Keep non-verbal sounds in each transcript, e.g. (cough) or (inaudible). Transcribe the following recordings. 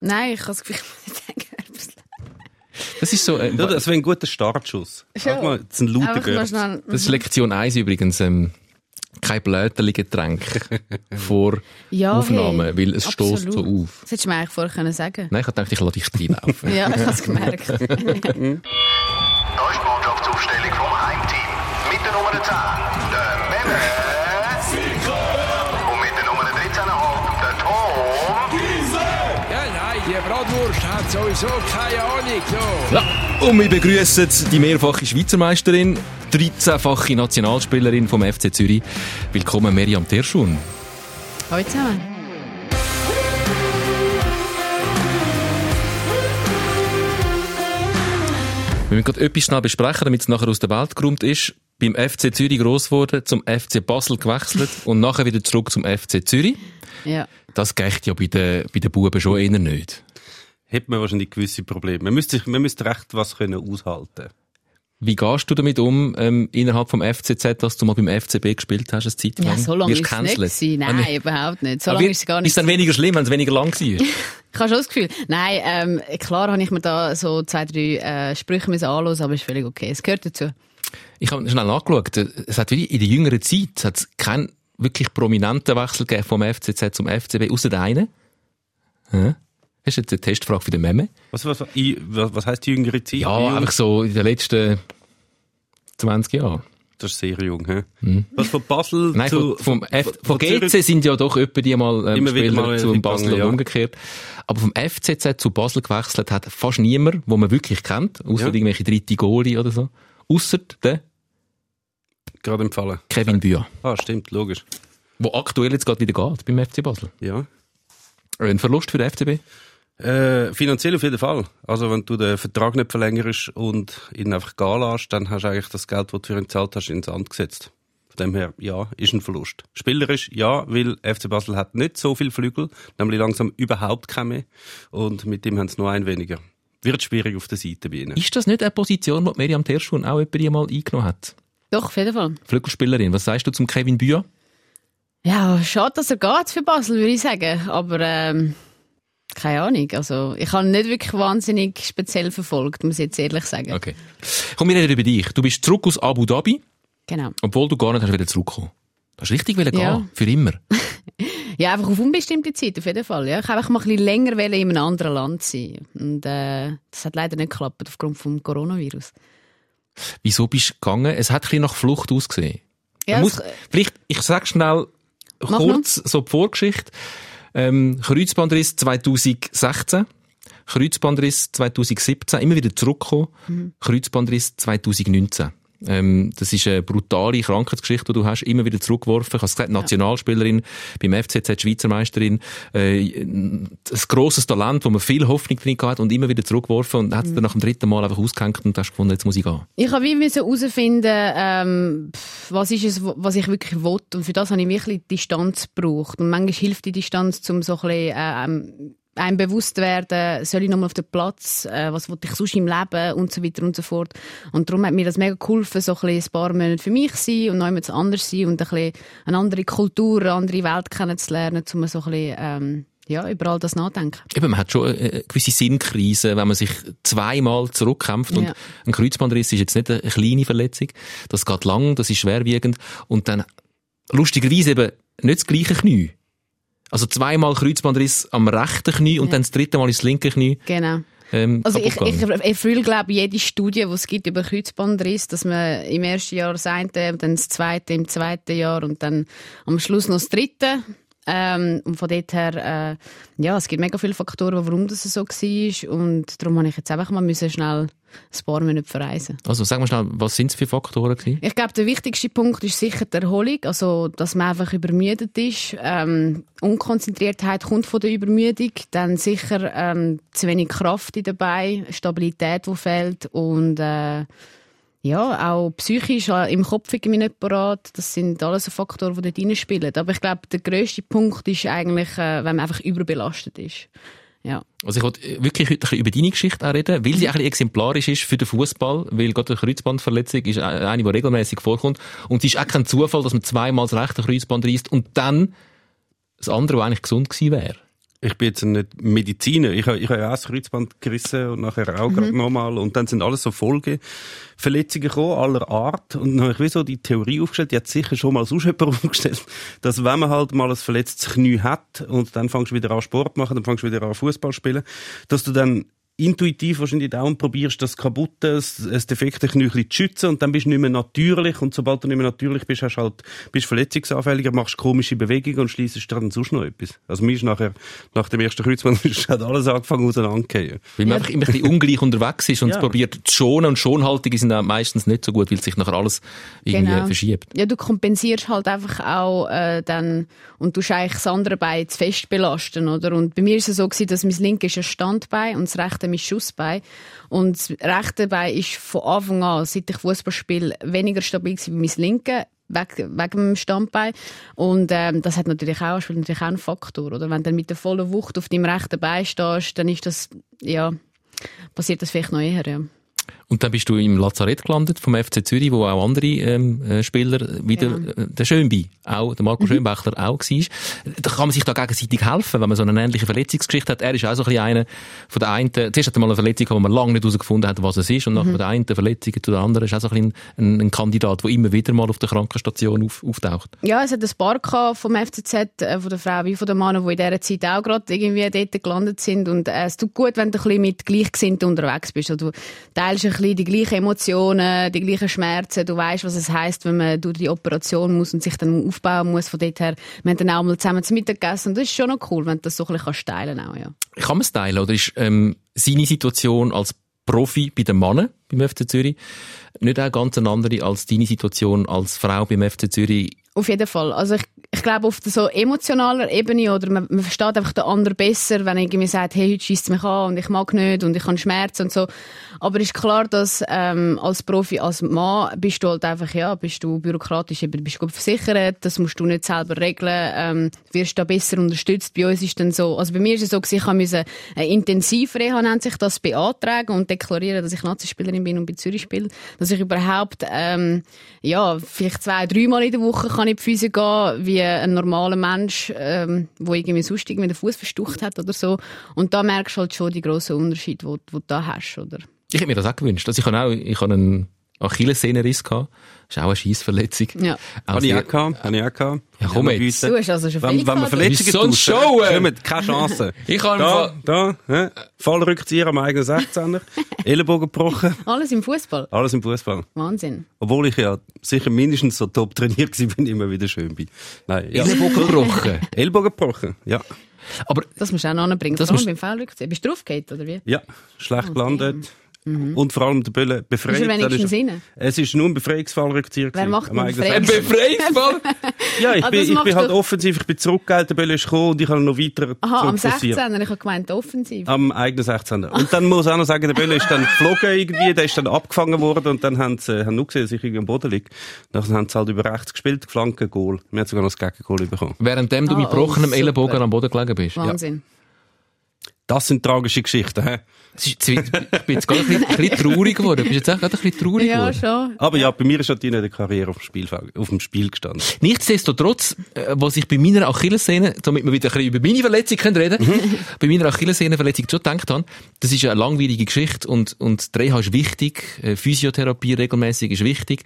Nein, ich kann das Gefühl, ich muss nicht sagen. Das ist so, äh, Ja, das wäre ein guter Startschuss. Schon. Sag mal, das ist ein lauter schnell. das ist Lektion 1 übrigens, ähm, kein Blöterli-Getränk (laughs) vor Ja, Aufnahme, hey, weil es stößt so auf. Das hättest du mir eigentlich vorher können sagen Nein, ich gedacht, ich lasse dich reinlaufen. (laughs) Ja, ich habe es gemerkt. (laughs) Da ist die Mannschaftsaufstellung vom Heimteam. Mit der Nummer 10, der Memme. Hat sowieso keine Ahnung. So. Ja, und wir begrüßen die mehrfache Schweizer Meisterin, 13-fache Nationalspielerin vom FC Zürich. Willkommen, Miriam Terschun. Hallo zusammen. Wir müssen gerade etwas schnell besprechen, damit es nachher aus der Welt geräumt ist. Beim FC Zürich gross geworden, zum FC Basel gewechselt (laughs) und nachher wieder zurück zum FC Zürich. Ja. Das geht ja bei den, bei den Buben schon eher nicht. Hätte man wahrscheinlich gewisse Probleme. Man müsste, sich- man müsste recht was können aushalten. Wie gehst du damit um, ähm, innerhalb vom FCZ, dass du mal beim FCB gespielt hast, eine Zeit lang? Ja, so lange ist es nicht gewesen. Ah, Nein, nicht. überhaupt nicht. So Aber lange wie- ist es gar nicht. Ist dann weniger schlimm, wenn es weniger lang war? (laughs) Ich habe schon das Gefühl. Nein, ähm, klar habe ich mir da so zwei, drei äh, Sprüche müssen anhören, aber ist völlig okay. Es gehört dazu. Ich habe schnell nachgeschaut. Es hat wirklich in der jüngeren Zeit hat es keinen wirklich prominenten Wechsel gegeben vom FCZ zum FCB, außer einen. Hä? Das ist jetzt eine Testfrage für den Memme. Was, was, was, was heisst die jüngere Zeit? Ja, einfach so in den letzten 20 Jahren. Das ist sehr jung, hä? Was von Basel. Nein, zu... von, vom F, von, von GC sind ja doch etwa die mal ähm, Immer wieder Spieler mal zu gegangen, Basel und ja. umgekehrt. Aber vom FCZ zu Basel gewechselt hat fast niemand, wo man wirklich kennt, außer Ja. irgendwelche dritte Goalie oder so. Außer der Gerade empfallen. Kevin Bühr, Ah, stimmt, logisch. wo aktuell jetzt gerade wieder geht beim FC Basel. Ja. Ein Verlust für den FCB? Äh, finanziell auf jeden Fall. Also wenn du den Vertrag nicht verlängerst und ihn einfach gehen lässt, dann hast du eigentlich das Geld, das du für ihn gezahlt hast, ins Sand gesetzt. Von dem her, ja, ist ein Verlust. Spielerisch, ja, weil FC Basel hat nicht so viel Flügel, nämlich langsam überhaupt keine mehr. Und mit dem haben sie noch ein weniger. Wird schwierig auf der Seite bei ihnen. Ist das nicht eine Position, die Miriam Terschun auch etwa die mal eingenommen hat? Doch, auf jeden Fall. Flügelspielerin. Was sagst du zum Kevin Bühr? Ja, schade, dass er geht für Basel, würde ich sagen. Aber ähm, keine Ahnung. Also, ich habe nicht wirklich wahnsinnig speziell verfolgt, muss ich jetzt ehrlich sagen. Okay. Komm, wir reden über dich. Du bist zurück aus Abu Dhabi, Genau. obwohl du gar nicht hast wieder zurückkommen. Du hast richtig wollen Ja. gehen. Für immer. (laughs) Ja, einfach auf unbestimmte Zeit, auf jeden Fall. Ja. Ich wollte einfach mal ein bisschen länger in einem anderen Land sein. Und äh, das hat leider nicht geklappt, aufgrund vom Coronavirus. Wieso bist du gegangen? Es hat ein bisschen nach Flucht ausgesehen. Ja, muss, es- vielleicht, ich sag schnell kurz so die Vorgeschichte. Ähm, Kreuzbandriss 2016, Kreuzbandriss 2017, immer wieder zurückgekommen, Mhm. Kreuzbandriss 2019. Ähm, das ist eine brutale Krankheitsgeschichte, die du hast, immer wieder zurückgeworfen. Ich habe es gesagt, Nationalspielerin beim FCZ, Schweizer Meisterin, äh, ein grosses Talent, wo man viel Hoffnung drin hat und immer wieder zurückgeworfen und hat Mhm. es dann nach dem dritten Mal einfach ausgehängt und hast gefunden, jetzt muss ich gehen. Ich habe wie müssen herausfinden, ähm, was ist es, was ich wirklich will. Und für das habe ich wirklich Distanz gebraucht. Und manchmal hilft die Distanz, um so ein bisschen, ähm, einem bewusst werden, soll ich nochmal auf den Platz, äh, was will ich sonst im Leben und so weiter und so fort. Und darum hat mir das mega geholfen, so ein, bisschen ein paar Monate für mich sein und noch anders sein und ein bisschen eine andere Kultur, eine andere Welt kennenzulernen, um so ein bisschen, ähm, ja, über all das nachdenken. Eben, man hat schon eine eine gewisse Sinnkrise, wenn man sich zweimal zurückkämpft. Und Ja. ein Kreuzbandriss ist jetzt nicht eine kleine Verletzung. Das geht lang, das ist schwerwiegend. Und dann, lustigerweise eben, nicht das gleiche Knie. Also zweimal Kreuzbandriss am rechten Knie und Ja. dann das dritte Mal ins linke Knie. Genau. Ähm, Also ich, ich erfülle, glaube ich, jede Studie, die es gibt über Kreuzbandriss, dass man im ersten Jahr das eine, dann das zweite im zweiten Jahr und dann am Schluss noch das dritte. Ähm, und von dort her, äh, ja, es gibt mega viele Faktoren, warum das so war. Und darum habe ich jetzt einfach mal müssen schnell ein paar Monate verreisen. Also sag mal schnell, was sind es für Faktoren gewesen? Ich glaube, der wichtigste Punkt ist sicher die Erholung, also dass man einfach übermüdet ist. Ähm, Unkonzentriertheit kommt von der Übermüdung, dann sicher ähm, zu wenig Kraft dabei, Stabilität, die fehlt und äh, ja, auch psychisch äh, im Kopf irgendwie nicht parat. Das sind alles so Faktoren, die dort reinspielen. Aber ich glaube, der grösste Punkt ist eigentlich, äh, wenn man einfach überbelastet ist. Ja. Also ich wollte wirklich heute über deine Geschichte auch reden, weil sie ein bisschen exemplarisch ist für den Fußball, weil gerade eine Kreuzbandverletzung ist eine, die regelmäßig vorkommt. Und es ist auch kein Zufall, dass man zweimal das rechte Kreuzband reißt und dann das andere, das eigentlich gesund gewesen wäre. Ich bin jetzt nicht Mediziner. Ich habe, ich habe ja auch das Kreuzband gerissen und nachher auch mhm. nochmal. Und dann sind alles so Folgeverletzungen gekommen, aller Art. Und dann habe ich wie so die Theorie aufgestellt, die hat sicher schon mal sonst (laughs) jemand aufgestellt, dass wenn man halt mal ein verletztes Knie hat und dann fängst du wieder an Sport machen, dann fängst du wieder an Fußball spielen, dass du dann intuitiv wahrscheinlich dauernd probierst, das kaputte, das, defekte Knie zu schützen und dann bist du nicht mehr natürlich und sobald du nicht mehr natürlich bist, hast halt, bist verletzungsanfälliger, machst komische Bewegungen und schließt dann sonst noch etwas. Also mir ist nachher, nach dem ersten Kreuzband, (laughs) hat alles angefangen auseinanderzugehen. Weil man einfach immer ein bisschen ungleich unterwegs ist und (laughs) ja. es probiert zu schonen und Schonhaltige sind auch meistens nicht so gut, weil sich nachher alles irgendwie genau. verschiebt. Ja, du kompensierst halt einfach auch äh, dann und du eigentlich das andere Bein zu fest belasten, oder? Und bei mir ist es so gewesen, dass mein linkes ist ein Standbein und das rechte mein Schussbein. Und das rechte Bein ist von Anfang an, seit ich Fußball spiele, weniger stabil wie mein linke wegen, wegen dem Standbein. Und ähm, das hat natürlich auch, spielt natürlich auch einen Faktor. Oder? Wenn du mit der vollen Wucht auf deinem rechten Bein stehst, dann ist das, ja, passiert das vielleicht noch eher. Ja. Und dann bist du im Lazarett gelandet vom FC Zürich, wo auch andere ähm, äh, Spieler, wie ja. der, äh, der Schönbi, auch der Marco mhm. Schönbächler auch war. Da kann man sich da gegenseitig helfen, wenn man so eine ähnliche Verletzungsgeschichte hat. Er ist auch so ein bisschen einer von der einen, zuerst hat er mal eine Verletzung, wo man lange nicht herausgefunden hat, was es ist, und nach mhm. der einen Verletzung zu der anderen ist auch so ein, ein, ein Kandidat, der immer wieder mal auf der Krankenstation auf, auftaucht. Ja, es hat ein paar vom FCZ, äh, von der Frau wie von der Mann, die in dieser Zeit auch gerade irgendwie dort gelandet sind. Und äh, es tut gut, wenn du ein bisschen mit Gleichgesinnten unterwegs bist. Also, du teilst ein bisschen die gleichen Emotionen, die gleichen Schmerzen. Du weißt, was es heißt, wenn man durch die Operation muss und sich dann aufbauen muss. Von dort her, wir haben dann auch mal zusammen zu Mittag gegessen. Und das ist schon noch cool, wenn du das so ein bisschen teilen kannst. Ja. Kann man es teilen? Oder ist ähm, seine Situation als Profi bei den Männern beim FC Zürich nicht auch ganz eine andere als deine Situation als Frau beim FC Zürich auf jeden Fall. Also ich, ich glaube, auf der so emotionaler Ebene oder man, man versteht einfach den anderen besser, wenn irgendwie sagt, hey, heute schießt mich an und ich mag nicht und ich habe Schmerzen und so. Aber ist klar, dass ähm, als Profi, als Mann bist du halt einfach, ja, bist du bürokratisch, eben, bist gut versichert, das musst du nicht selber regeln, ähm, wirst da besser unterstützt. Bei uns ist dann so, also bei mir ist es so, ich musste eine Intensivreha, nennt sich das, beantragen und deklarieren, dass ich Nazi-Spielerin bin und bei Zürich spiele, dass ich überhaupt, ähm, ja, vielleicht zwei, dreimal in der Woche kann in die Physik gehen, wie ein normaler Mensch, ähm, wo irgendwie sonst irgendwie den Fuß verstucht hat oder so. Und da merkst du halt schon die grossen Unterschiede, die, die du da hast, oder? Ich hätte mir das auch gewünscht. Also ich habe auch, ich habe einen Achillessehnenriss gehabt. Das ist auch eine Scheissverletzung. Ja. Habe ich auch gehabt. Habe ich auch gehabt. Ja, komm jetzt. Du hast also schon Wenn, wenn man Verletzungen tut, Show, kommen keine Chance. (laughs) ich habe da, da, hä? Fallrückzieher am eigenen 16er. (laughs) Ellenbogen gebrochen. Alles im Fußball. Alles im Fußball. Wahnsinn. Obwohl ich ja sicher mindestens so top trainiert war, bin immer wieder schön bin. Nein, ja. Ellenbogen gebrochen. (laughs) Ellbogen gebrochen, ja. Aber das musst du auch noch anbringen. Das musst... beim Fallrückzieher. Bist du draufgefallen, oder wie? Ja, schlecht okay. gelandet. Mhm. Und vor allem der Bölle befreit. Ist er ist? Es ist nur ein Befreiungsfallrückzieher. Wer macht einen Ein Befreiungsfall? (laughs) ja, ich ah, bin, ich bin halt offensiv, ich bin zurückgegangen, der Bölle ist gekommen und ich habe noch weiter Aha, am 16. Ich habe gemeint, offensiv. Am eigenen 16. Und dann muss ich auch noch sagen, der Bölle ist dann geflogen irgendwie, der ist dann abgefangen worden und dann haben sie, haben nur gesehen, dass ich irgendwie am Boden liege. Dann haben sie halt über rechts gespielt, Flanke, Goal. Wir haben sogar noch das Gegengoal bekommen. Währenddem du ah, mit gebrochenem oh, Ellenbogen am Boden gelegen bist. Wahnsinn. Ja. Das sind tragische Geschichten, hä? ich bin jetzt gerade ein, bisschen, traurig geworden. Du bist jetzt auch gerade ein bisschen traurig ja, geworden. Ja, schon. Aber ja, bei mir ist natürlich eine Karriere auf dem, Spiel, auf dem Spiel gestanden. Nichtsdestotrotz, äh, was ich bei meiner Achillessehne, damit wir wieder ein bisschen über meine Verletzung können reden mhm. bei meiner Achillessehnenverletzung schon gedacht habe, das ist eine langwierige Geschichte und, und die Reha ist wichtig, äh, Physiotherapie regelmäßig ist wichtig,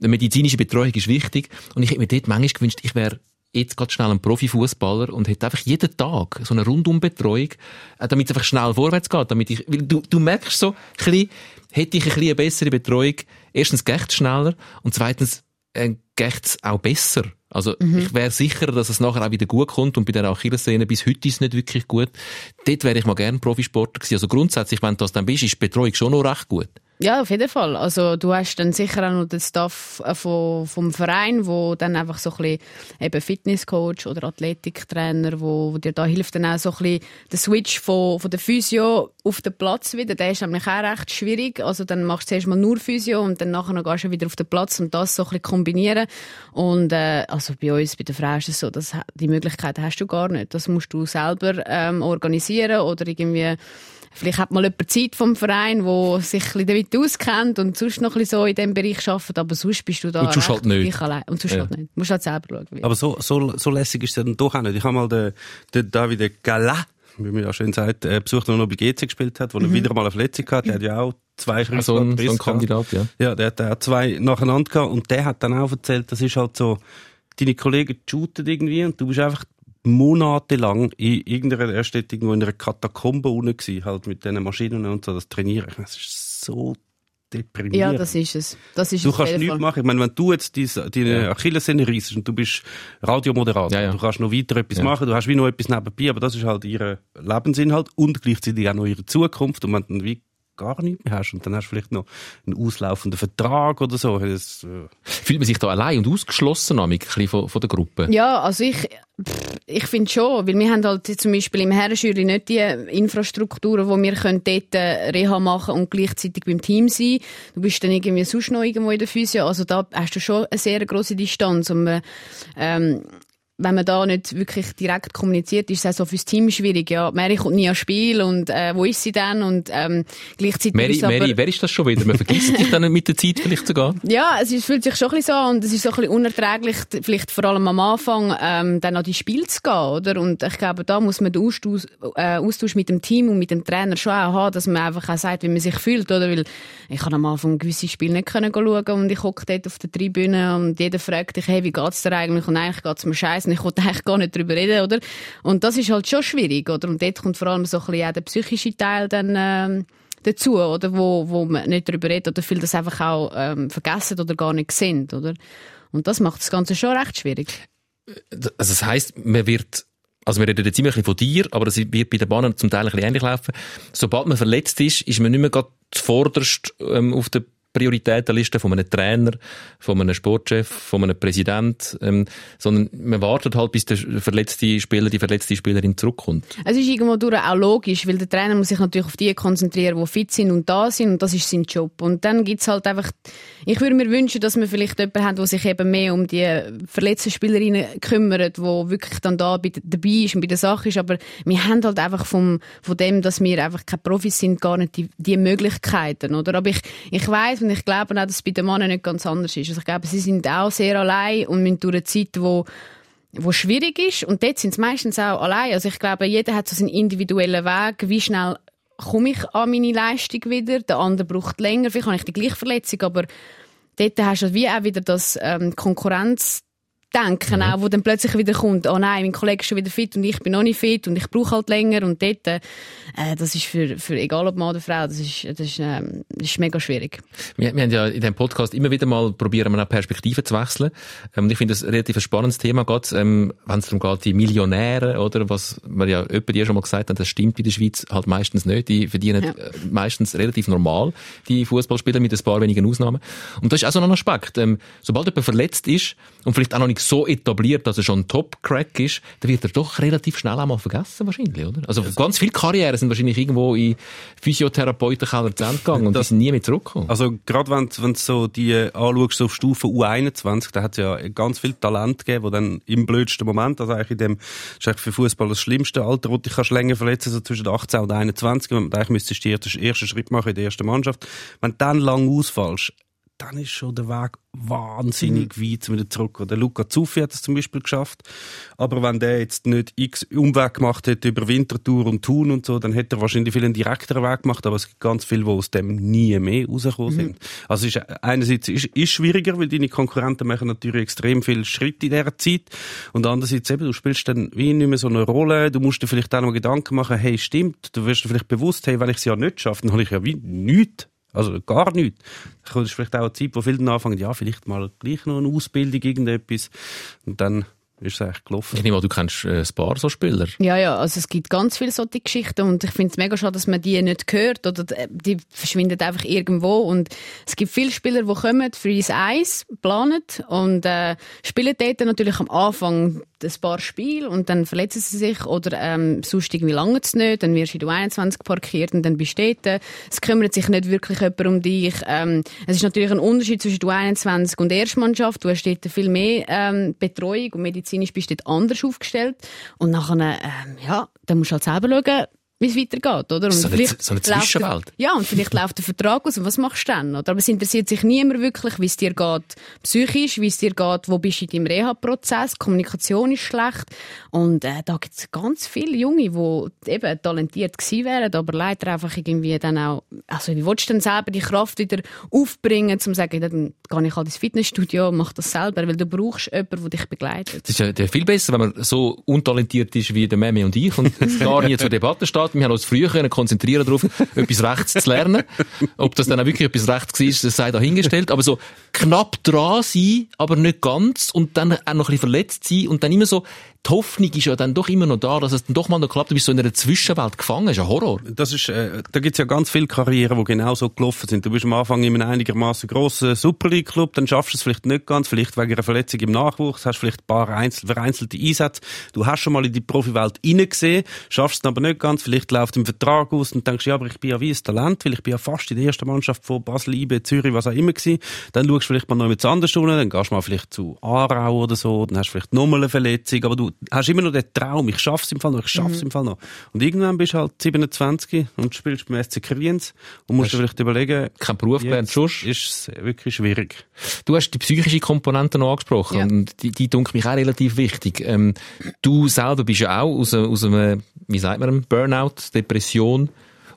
medizinische Betreuung ist wichtig und ich hätte mir dort manchmal gewünscht, ich wäre jetzt gerade schnell ein Profifußballer und hätte einfach jeden Tag so eine Rundumbetreuung, äh, damit es einfach schnell vorwärts geht, damit ich, weil du, du merkst so, ein bisschen, hätte ich ein bisschen eine bessere Betreuung, erstens geht schneller und zweitens äh, geht auch besser. Also mhm. ich wäre sicher, dass es nachher auch wieder gut kommt und bei der Achillessehne bis heute ist es nicht wirklich gut. Dort wäre ich mal gerne Profisportler gewesen. Also grundsätzlich, wenn du das dann bist, ist die Betreuung schon noch recht gut. Ja, auf jeden Fall. Also du hast dann sicher auch noch den Staff äh, vom, Verein, wo dann einfach so ein bisschen eben Fitnesscoach oder Athletiktrainer, wo, wo dir da hilft dann auch so ein bisschen der Switch von, von der Physio auf den Platz wieder. Der ist nämlich auch recht schwierig. Also dann machst du zuerst mal nur Physio und dann nachher gehst du wieder auf den Platz und das so ein bisschen kombinieren. Und äh, also bei uns, bei der Frau ist es so, dass die Möglichkeit hast du gar nicht. Das musst du selber ähm, organisieren oder irgendwie Vielleicht hat mal jemand Zeit vom Verein, der sich ein bisschen damit auskennt und sonst noch ein bisschen so in diesem Bereich arbeitet, aber sonst bist du da Und sonst halt nicht. allein. Und sonst Ja. halt nicht. Du musst halt selber schauen. wie. Aber so, so, so lässig ist es dann doch auch nicht. Ich habe mal den, den David Gala, wie man ja schön sagt, äh, besucht, der noch bei GC gespielt hat, wo er wieder mal eine Verletzung hatte. Der hat ja auch zwei So ein, so ein. Kandidat, ja. Ja, der hat auch zwei nacheinander gehabt und der hat dann auch erzählt, das ist halt so, deine Kollegen shooten irgendwie und du bist einfach monatelang in irgendeiner, er steht irgendwo in einer Katakombe unten gewesen, halt mit diesen Maschinen und so, das Trainieren. Das ist so deprimierend. ja, das ist es. Das ist Du kannst nichts Fall. machen. Ich meine, wenn du jetzt diese, deine Achillessehne reissest und du bist Radiomoderator, Ja, ja. du kannst noch weiter etwas Ja. machen, du hast wie noch etwas nebenbei, aber das ist halt ihr Lebensinhalt und gleichzeitig auch noch ihre Zukunft. Und wenn du dann wie gar nichts mehr hast und dann hast du vielleicht noch einen auslaufenden Vertrag oder so. Das, äh, Fühlt man sich da allein und ausgeschlossen amig, ein bisschen von, von der Gruppe? Ja, also ich, pff, ich finde schon, weil wir haben halt zum Beispiel im Herrenjury nicht die Infrastrukturen, wo wir können dort äh, Reha machen und gleichzeitig beim Team sein. Du bist dann irgendwie sonst noch irgendwo in der Physio, also da hast du schon eine sehr große Distanz und man, ähm, wenn man da nicht wirklich direkt kommuniziert, ist es auch so fürs Team schwierig. Ja, Mary kommt nie ans Spiel und äh, wo ist sie denn? Und ähm, gleichzeitig Mary, ist. Mary, wer ist das schon wieder? Man vergisst dich dann mit der Zeit vielleicht sogar. (laughs) Ja, es ist- fühlt sich schon ein bisschen so an und es ist so ein bisschen unerträglich, vielleicht vor allem am Anfang, ähm, dann an die Spiel zu gehen, oder? Und ich glaube, da muss man den Austausch, äh, Austausch mit dem Team und mit dem Trainer schon auch haben, dass man einfach auch sagt, wie man sich fühlt, oder? Weil ich kann am Anfang gewisse Spiele nicht können schauen und ich hocke dort auf der Tribüne und jeder fragt dich, hey, wie geht's dir eigentlich? Und eigentlich geht's mir scheiße und ich wollte eigentlich gar nicht drüber reden, oder? Und das ist halt schon schwierig, oder? Und dort kommt vor allem so ein bisschen der psychische Teil dann, ähm, dazu, oder? Wo, wo man nicht darüber redet oder viele das einfach auch ähm, vergessen oder gar nicht sehen, oder? Und das macht das Ganze schon recht schwierig. Also das heisst, man wird, also wir reden jetzt immer von dir, aber das wird bei den Bahnen zum Teil ein bisschen ähnlich laufen. Sobald man verletzt ist, ist man nicht mehr gerade zuvorderst ähm, auf der Prioritätenliste von einem Trainer, von einem Sportchef, von einem Präsident, ähm, sondern man wartet halt, bis der verletzte Spieler, die verletzte Spielerin zurückkommt. Es ist irgendwo durch auch logisch, weil der Trainer muss sich natürlich auf die konzentrieren, die fit sind und da sind und das ist sein Job. Und dann gibt's halt einfach, ich würde mir wünschen, dass wir vielleicht jemanden haben, der sich eben mehr um die verletzten Spielerinnen kümmert, wo wirklich dann da bei, dabei ist und bei der Sache ist, aber wir haben halt einfach vom, von dem, dass wir einfach keine Profis sind, gar nicht die, die Möglichkeiten, oder? Aber ich, ich weiß und ich glaube auch, dass es bei den Männern nicht ganz anders ist. Also ich glaube, sie sind auch sehr allein und müssen durch eine Zeit, wo wo schwierig ist. Und dort sind sie meistens auch allein. Also ich glaube, jeder hat so seinen individuellen Weg. Wie schnell komme ich an meine Leistung wieder? Der andere braucht länger. Vielleicht habe ich die gleiche Verletzung, aber dort hast du wie auch wieder das ähm, Konkurrenzdenken, auch, wo dann plötzlich wieder kommt, oh nein, mein Kollege ist schon wieder fit und ich bin noch nicht fit und ich brauche halt länger. Und dort, äh, das ist für, für egal ob Mann oder Frau, das ist, das ist, das ist mega schwierig. Wir, wir haben ja in diesem Podcast immer wieder mal probieren, wir auch Perspektiven zu wechseln. Ähm, und ich finde das ein relativ spannendes Thema, gerade, ähm, wenn es darum geht, die Millionäre, oder, was man ja öppe dir schon mal gesagt hat, das stimmt in der Schweiz halt meistens nicht. Die verdienen Ja. äh, meistens relativ normal, die Fußballspieler mit ein paar wenigen Ausnahmen. Und das ist auch so ein Aspekt. Ähm, sobald jemand verletzt ist und vielleicht auch noch nicht so etabliert, dass er schon ein Top-Crack ist, dann wird er doch relativ schnell einmal vergessen, wahrscheinlich, oder? Also ganz viele Karrieren sind wahrscheinlich irgendwo in Physiotherapeutenkeller zu Ende gegangen und die Das- sind nie mehr zurückgekommen. Also gerade wenn du wenn du so die anschaust, auf Stufe U21, da hat es ja ganz viel Talent gegeben, wo dann im blödsten Moment, also eigentlich in dem, das ist eigentlich für Fußball das schlimmste Alter, wo du dich kannst länger verletzen, so zwischen 18 und 21, wenn man eigentlich müsstest du den ersten Schritt machen in der ersten Mannschaft. Wenn du dann lang ausfallst, dann ist schon der Weg wahnsinnig weit zum wieder zurück. Der Luca Zuffi hat es zum Beispiel geschafft. Aber wenn der jetzt nicht x Umweg gemacht hätte über Winterthur und Thun und so, dann hätte er wahrscheinlich viel einen direkteren Weg gemacht. Aber es gibt ganz viele, die aus dem nie mehr rausgekommen sind. Also ist, einerseits ist, ist schwieriger, weil deine Konkurrenten machen natürlich extrem viel Schritt in dieser Zeit. Und andererseits eben, du spielst dann wie nicht mehr so eine Rolle. Du musst dir vielleicht auch noch Gedanken machen, hey, stimmt, du wirst dir vielleicht bewusst, hey, wenn ich es ja nicht schaffe, dann habe ich ja wie nichts. Also gar nichts. Das ist vielleicht auch eine Zeit, wo viele anfangen, ja, vielleicht mal gleich noch eine Ausbildung, irgendetwas. Und dann ist es eigentlich gelaufen. Ich nehme an, du kennst äh, ein paar so Spieler. Ja, ja, also es gibt ganz viele solche Geschichten und ich finde es mega schade, dass man die nicht hört oder d- die verschwinden einfach irgendwo und es gibt viele Spieler, die kommen, für ins Eis, planen und äh, spielen dort natürlich am Anfang ein paar Spiele und dann verletzen sie sich oder ähm, sonst irgendwie lange es nicht, dann wirst du in der 21 parkiert und dann bist du dort. Es kümmert sich nicht wirklich jemand um dich. Ähm, es ist natürlich ein Unterschied zwischen der 21 und der Erstmannschaft. Du hast dort viel mehr ähm, Betreuung und medizinisch bist du dort anders aufgestellt. Und nachher, ähm, ja, dann musst du halt selber schauen, wie es weitergeht, oder? Und So eine- vielleicht so eine läuft der- Zwischenwelt. Ja, und vielleicht läuft der Vertrag aus und was machst du dann? Oder? Aber es interessiert sich niemand wirklich, wie es dir geht psychisch, wie es dir geht, wo bist du in deinem Reha-Prozess, Kommunikation ist schlecht und äh, da gibt es ganz viele Junge, die eben talentiert gewesen wären, aber leider einfach irgendwie dann auch, also wie willst du denn selber die Kraft wieder aufbringen, um zu sagen, dann gehe ich halt ins Fitnessstudio, mach das selber, weil du brauchst jemanden, der dich begleitet. Es ist ja viel besser, wenn man so untalentiert ist wie der Memi und ich und (laughs) gar nie zur Debatte steht. Wir haben uns früher können konzentrieren darauf, (laughs) etwas Rechts zu lernen. Ob das dann auch wirklich etwas Rechts war, das sei dahingestellt. Aber so knapp dran sein, aber nicht ganz und dann auch noch ein bisschen verletzt sein und dann immer so, die Hoffnung ist ja dann doch immer noch da, dass es dann doch mal noch klappt. Du bist so in einer Zwischenwelt gefangen. Das ist ein Horror. Das ist, äh, da gibt's ja ganz viele Karrieren, die genau so gelaufen sind. Du bist am Anfang in einem einigermaßen grossen Super League Club, dann schaffst du es vielleicht nicht ganz, vielleicht wegen einer Verletzung im Nachwuchs, hast vielleicht ein paar einzel vereinzelte Einsätze. Du hast schon mal in die Profiwelt reingesehen, schaffst es aber nicht ganz, vielleicht läuft im Vertrag aus und denkst, ja, aber ich bin ja wie ein Talent, weil ich bin ja fast in der ersten Mannschaft von Basel, IB, Zürich, was auch immer gewesen. Dann schaust du vielleicht mal noch mit anders dann gehst du mal vielleicht zu Aarau oder so, dann hast du vielleicht nochmal eine Verletzung, aber du hast immer noch den Traum, ich schaff's im Fall noch, ich schaff's im Fall noch. Und irgendwann bist du halt 27 und spielst beim SC Kriens und musst dir vielleicht überlegen, Kein Beruf gelernt, jetzt sonst. ist es wirklich schwierig. Du hast die psychische Komponente noch angesprochen Ja. und die, die dunkt mich auch relativ wichtig. Ähm, du selber bist ja auch aus, einem- aus einem, wie sagt man, Burnout, Depression,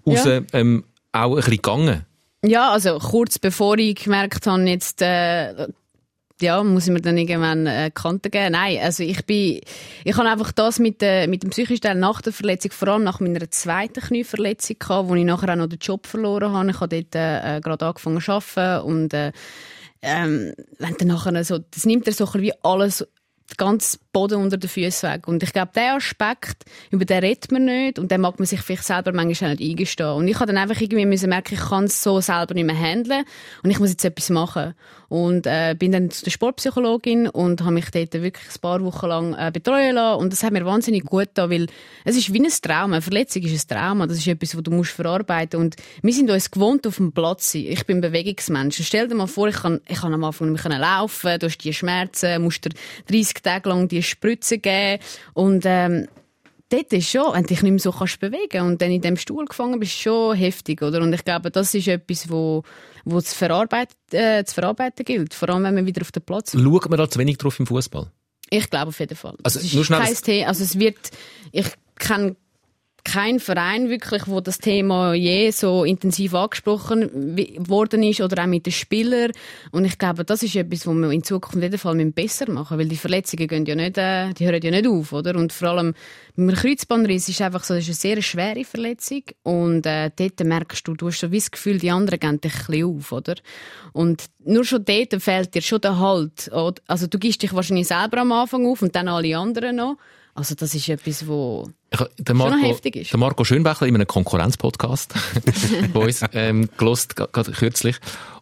raus, Ja. ähm, auch ein bisschen gegangen. Ja, also kurz bevor ich gemerkt habe, jetzt äh, ja, muss ich mir dann irgendwann äh, Kante geben. Nein, also ich bin, ich habe einfach das mit, äh, mit dem psychischen Teil nach der Verletzung, vor allem nach meiner zweiten Knieverletzung gehabt, wo ich nachher auch noch den Job verloren habe. Ich habe dort äh, gerade angefangen zu arbeiten und äh, ähm, wenn dann nachher so, das nimmt dir so ein wie alles ganz Boden unter den Füßen weg. Und ich glaube, der Aspekt, über den redet man nicht und den mag man sich vielleicht selber manchmal auch nicht eingestehen. Und ich habe dann einfach irgendwie müssen merken, ich kann es so selber nicht mehr handeln und ich muss jetzt etwas machen. Und äh, bin dann zu der Sportpsychologin und habe mich dort wirklich ein paar Wochen lang äh, betreuen lassen. Und das hat mir wahnsinnig gut getan, weil es ist wie ein Trauma. Eine Verletzung ist ein Trauma. Das ist etwas, was du musst verarbeiten Und wir sind uns gewohnt, auf dem Platz zu sein. Ich bin Bewegungsmensch. Stell dir mal vor, ich kann, ich kann am Anfang nicht mehr laufen, du hast die Schmerzen, musst dir 30 Tage lang die Spritze geben. Und ähm, dort ist schon, wenn du dich nicht mehr so kannst bewegen und dann in dem Stuhl gefangen bist, schon heftig, oder? Und ich glaube, das ist etwas, wo, wo zu, verarbeiten, äh, zu verarbeiten gilt. Vor allem, wenn man wieder auf den Platz Schaut man da zu wenig drauf im Fußball? ich glaube auf jeden Fall. Also, es ist nur schnell- kein Thema. Also es wird, ich kenne keinen Verein wirklich, wo das Thema je so intensiv angesprochen worden ist oder auch mit den Spielern. Und ich glaube, das ist etwas, was wir in Zukunft auf jeden Fall müssen besser machen, weil die Verletzungen gehen ja nicht, äh, die hören ja nicht auf, oder? Und vor allem mit Kreuzbandriss ist einfach so, das ist eine sehr schwere Verletzung und äh, dort merkst du, du hast so wie das Gefühl, die anderen gehen dich ein bisschen auf, oder? Und nur schon dort fehlt dir schon der Halt. Also du gibst dich wahrscheinlich selber am Anfang auf und dann alle anderen noch. Also das ist etwas, wo Ich, habe noch Marco, heftig ist. der Marco Schönbächler in einem Konkurrenzpodcast (laughs) (laughs) bei uns ähm, gelost, gerade kürzlich.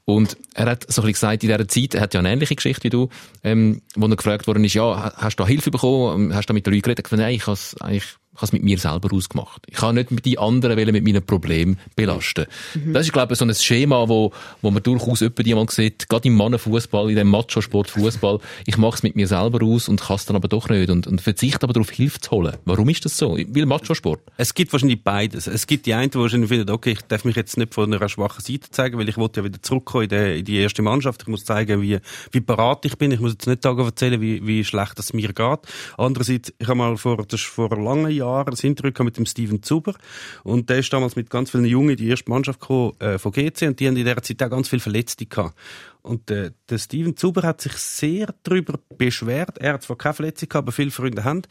Und er hat so ein bisschen gesagt, in dieser Zeit, er hat ja eine ähnliche Geschichte wie du, ähm, wo er gefragt worden ist, ja, ha- hast du da Hilfe bekommen? Hast du da mit den Leuten geredet? Er hat gesagt, nein, ich habe es eigentlich ich habe es mit mir selber ausgemacht. Ich kann nicht mit die anderen wollen, mit meinen Problemen belasten. Das ist, glaube ich, so ein Schema, wo, wo man durchaus öppe die mal sieht, gerade im Mannenfußball, in dem Macho-Sport Fußball. Ich mache es mit mir selber aus und kann es dann aber doch nicht und, und verzichte aber darauf, Hilfe zu holen. Warum ist das so? Weil Macho-Sport. Es gibt wahrscheinlich beides. Es gibt die einen, die wahrscheinlich finden, okay, ich darf mich jetzt nicht von einer schwachen Seite zeigen, weil ich wollte ja wieder zurückkommen in die, in die erste Mannschaft. Ich muss zeigen, wie, wie parat ich bin. Ich muss jetzt nicht sagen, erzählen, wie, wie schlecht es mir geht. Andererseits, ich habe mal vor, das ist vor langen Jahren ein Interview gehabt mit dem Steven Zuber. Und der ist damals mit ganz vielen Jungen in die erste Mannschaft gekommen, äh, von GC und die haben in dieser Zeit auch ganz viele Verletzte gehabt. Und äh, der Steven Zuber hat sich sehr darüber beschwert. Er hat zwar keine Verletzung gehabt, aber viele Freunde haben.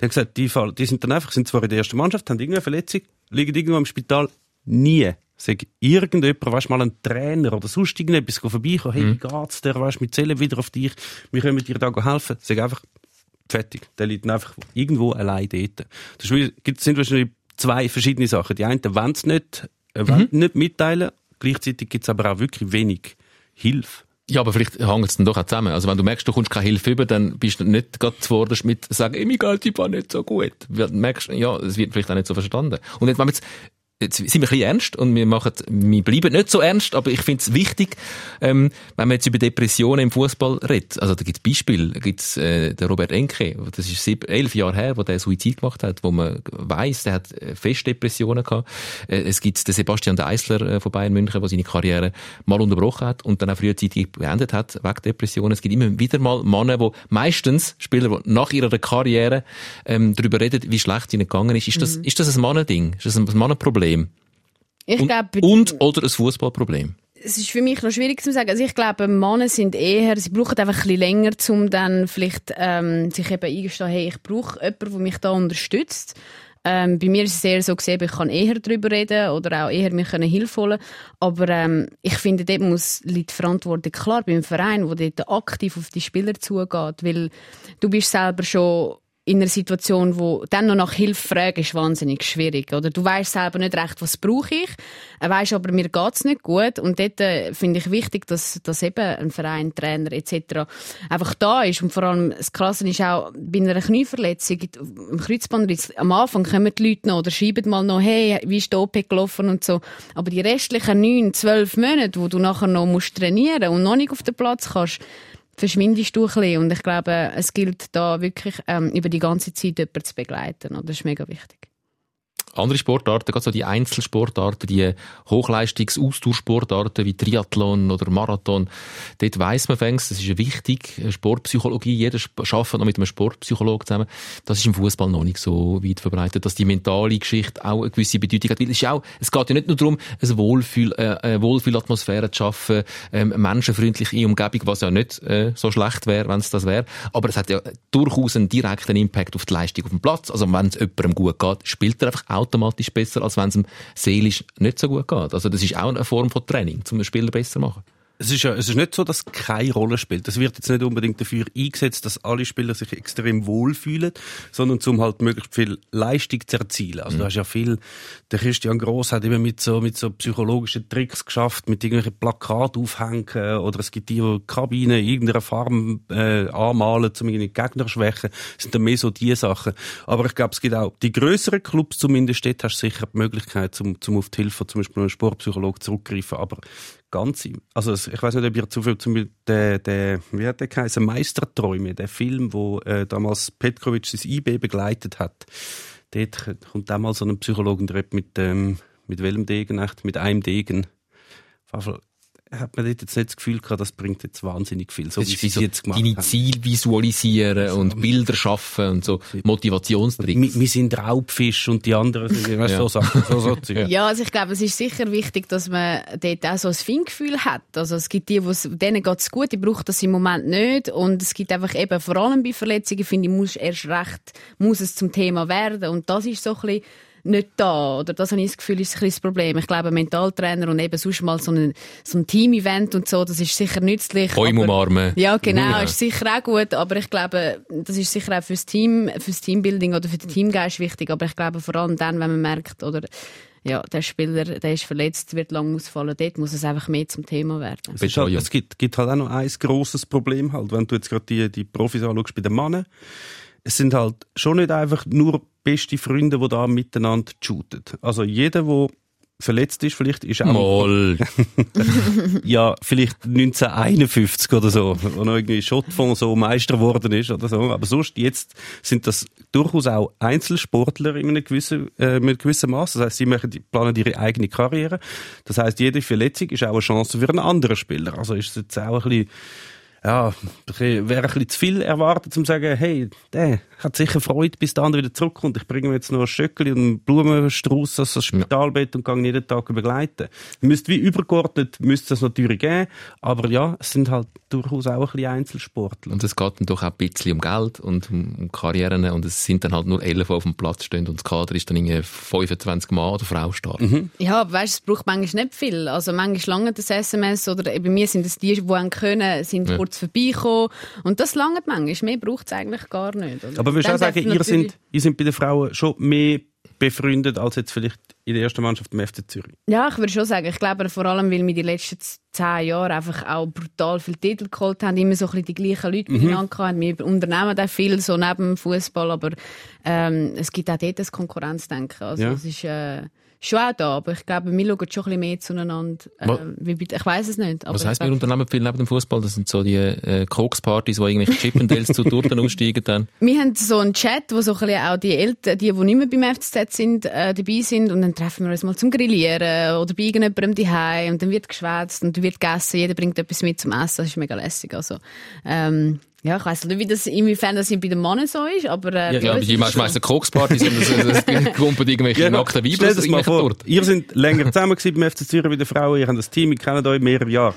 Der hat gesagt, die, Fall, die sind dann einfach, sind zwar in der ersten Mannschaft, haben irgendeine Verletzung, liegen irgendwo im Spital, nie. Sag irgendjemand, weißt mal ein Trainer oder sonst irgendetwas vorbeikommen, hey, wie geht's dir, weißt wir zählen wieder auf dich, wir können dir da helfen. Sag einfach, fertig. Der liegt einfach irgendwo allein dort. Das sind wahrscheinlich zwei verschiedene Sachen. Die einen wollen es nicht, äh, wollen nicht mitteilen, gleichzeitig gibt es aber auch wirklich wenig Hilfe. Ja, aber vielleicht hängt es dann doch auch zusammen. Also wenn du merkst, du kommst keine Hilfe über, dann bist du nicht gerade zuvorderst mit sagen, «Ey, mein Geld war nicht so gut. Du merkst, ja, es wird vielleicht auch nicht so verstanden. Und jetzt, wenn wir jetzt jetzt sind wir ein bisschen ernst und wir machen, wir bleiben nicht so ernst, aber ich finde es wichtig, ähm, wenn man jetzt über Depressionen im Fußball redet. Also da gibt es Beispiele, da gibt es äh, der Robert Enke, das ist sieben, elf Jahre her, wo der Suizid gemacht hat, wo man weiß, der hat äh, fest Depressionen gehabt. Äh, es gibt den Sebastian Deisler äh, von Bayern München, der seine Karriere mal unterbrochen hat und dann auch frühzeitig beendet hat wegen Depressionen. Es gibt immer wieder mal Männer, wo meistens Spieler, die nach ihrer Karriere ähm, darüber reden, wie schlecht es ihnen gegangen ist. Ist das, Mhm. ist das ein Mannending? Ist das ein Mannenproblem? Ich Und, glaube, und oder ein Fußballproblem? es ist für mich noch schwierig zu sagen. Also ich glaube, Männer sind eher, sie brauchen einfach ein bisschen länger, um dann vielleicht ähm, sich eben eingestehen, hey, ich brauche jemanden, der mich da unterstützt. Ähm, bei mir ist es eher so gesehen, ich kann eher darüber reden oder auch eher mir können Hilfe holen. Aber ähm, ich finde, dort muss liegt die Verantwortung klar beim Verein, wo dort aktiv auf die Spieler zugeht, weil du bist selber schon in einer Situation, wo dann noch nach Hilfe fragen, ist wahnsinnig schwierig. Oder du weißt selber nicht recht, was brauche ich, äh, weißt aber mir geht's nicht gut. Und dort äh, finde ich wichtig, dass, dass eben ein Verein, Trainer etc. einfach da ist. Und vor allem das Klasse ist auch bei einer Knieverletzung, im Kreuzbandriss, am Anfang kommen die Leute noch oder schreiben mal noch, hey, wie ist die OP gelaufen und so. Aber die restlichen neun, zwölf Monate, wo du nachher noch musst trainieren und noch nicht auf den Platz kannst, verschwindest du ein bisschen. Und ich glaube, es gilt da wirklich ähm, über die ganze Zeit jemanden zu begleiten. Und das ist mega wichtig. Andere Sportarten, gerade so die Einzelsportarten, die Hochleistungs-Austauschsportarten wie Triathlon oder Marathon, dort weiss man fängst, das ist wichtig, Sportpsychologie, jeder arbeitet noch mit einem Sportpsychologen zusammen. Das ist im Fußball noch nicht so weit verbreitet, dass die mentale Geschichte auch eine gewisse Bedeutung hat. Weil es, ist auch, es geht ja nicht nur darum, eine, Wohlfühl, äh, eine Wohlfühlatmosphäre zu schaffen, ähm, menschenfreundliche Umgebung, was ja nicht äh, so schlecht wäre, wenn es das wäre. Aber es hat ja durchaus einen direkten Impact auf die Leistung auf dem Platz. Also wenn es jemandem gut geht, spielt er einfach automatisch besser, als wenn es ihm seelisch nicht so gut geht. Also das ist auch eine Form von Training, um den Spieler besser zu machen. Es ist ja, es ist nicht so, dass es keine Rolle spielt. Es wird jetzt nicht unbedingt dafür eingesetzt, dass alle Spieler sich extrem wohlfühlen, sondern zum halt möglichst viel Leistung zu erzielen. Also, du hast ja viel, der Christian Gross hat eben mit so, mit so psychologischen Tricks geschafft, mit irgendwelchen Plakaten aufhängen, oder es gibt die, die Kabine in irgendeiner Farbe, äh, anmalen, um irgendwie Gegner schwächen. Das sind dann mehr so die Sachen. Aber ich glaube, es gibt auch, die größeren Clubs zumindest, dort hast du sicher die Möglichkeit, zum, zum auf die Hilfe zum Beispiel einem Sportpsychologen zurückgreifen. Aber ganze, also ich weiß nicht, ob ihr zufällig zum Beispiel der, der, wie hat der geheißen, Meisterträume, der Film, wo äh, damals Petkovic sein IB begleitet hat. Dort kommt mal so ein Psychologen, der redet mit, ähm, mit welchem Degen, echt? mit einem Degen. Hat man dort jetzt nicht das Gefühl gehabt, das bringt jetzt wahnsinnig viel, so Das wie ist sie so jetzt gemacht deine haben. Ziele visualisieren und Bilder schaffen und so Motivationstricks. Wir, wir sind Raubfisch und die anderen sind weißt, Ja. so Sachen. So, so. (laughs) Ja, also ich glaube, es ist sicher wichtig, dass man dort auch so ein Feingefühl hat. Also es gibt die, wo's, denen geht es gut, die brauchen das im Moment nicht. Und es gibt einfach eben, vor allem bei Verletzungen, finde ich, muss erst recht, muss es zum Thema werden. Und das ist so ein bisschen nicht da. Oder das habe ich das Gefühl, ist ein das Problem. Ich glaube, Mentaltrainer und eben sonst mal so ein, so ein Team-Event und so, das ist sicher nützlich. Bäume umarmen. Ja, genau, Ja. ist sicher auch gut, aber ich glaube, das ist sicher auch fürs Team, fürs Teambuilding oder für den Teamgeist wichtig, aber ich glaube vor allem dann, wenn man merkt, oder, ja, der Spieler, der ist verletzt, wird lang ausfallen, dort muss es einfach mehr zum Thema werden. Es, halt, es gibt, gibt halt auch noch ein grosses Problem halt, wenn du jetzt gerade die, die Profis anschaust bei den Männern. Es sind halt schon nicht einfach nur beste Freunde, die da miteinander shooten. Also jeder, der verletzt ist, vielleicht ist auch Mal. (laughs) ja, vielleicht 1951 oder so, wo noch irgendwie Schottfonds so Meister geworden ist oder so. Aber sonst jetzt sind das durchaus auch Einzelsportler in einem gewissen, äh, mit gewissem Maß. Das heißt, sie machen, planen ihre eigene Karriere. Das heißt, jede Verletzung ist auch eine Chance für einen anderen Spieler. Also ist es jetzt auch ein bisschen ja, wäre ein bisschen zu viel erwartet, um zu sagen, hey, der hat sicher Freude, bis der andere wieder zurückkommt. Ich bringe ihm jetzt noch ein Schöckchen und einen Blumenstrauß aus das Spitalbett und gehe jeden Tag begleiten. Müsste wie übergeordnet, müsste es natürlich geben, aber ja, es sind halt durchaus auch ein bisschen Einzelsportler. Und es geht dann doch auch ein bisschen um Geld und um, Karrieren und es sind dann halt nur elf, die auf dem Platz stehen und das Kader ist dann irgendwie 25 Mann oder Frau stark. Ja, aber weißt, es braucht manchmal nicht viel. Also manchmal lange das SMS oder bei mir sind es die, die können, sind kurz vorbeikommen. Und das lange manchmal. Mehr braucht es eigentlich gar nicht. Oder? Aber würdest du auch sagen, ihr natürlich- sind, ihr sind bei den Frauen schon mehr befreundet als jetzt vielleicht in der ersten Mannschaft im FC Zürich? Ja, ich würde schon sagen, ich glaube vor allem, weil wir die letzten zehn Jahre einfach auch brutal viele Titel geholt haben, immer so ein bisschen die gleichen Leute miteinander hatten. Wir unternehmen auch viel so neben dem Fußball, aber ähm, es gibt auch dort das Konkurrenzdenken. Also Ja. es ist, äh, schon auch da, aber ich glaube, wir schauen schon ein bisschen mehr zueinander. Äh, Was- ich weiß es nicht. Was heisst, wir unternehmen viel neben dem Fußball? Das sind so die äh, Kokspartys, wo irgendwelche Chippendales zu Torten (laughs) aussteigen dann. Wir haben so einen Chat, wo so ein bisschen auch die Eltern, die, die nicht mehr beim FCZ sind, äh, dabei sind und dann treffen wir uns mal zum Grillieren oder bei irgendjemandem daheim und dann wird geschwätzt und wird gegessen, jeder bringt etwas mit zum Essen, das ist mega lässig. Also, ähm, ja, ich weiss nicht, wie das, inwiefern das bei den Männern so ist, aber äh, Ja, bei aber uns die ist es meisten (laughs) meisten Kokspartys und es, kumpelt irgendwelche Genau. nackten Weiber Stell das mal vor. Torten. Ihr seid länger zusammen gewesen beim FC Zürich wie die Frauen. Ihr habt das Team, ihr kennt euch mehrere Jahre.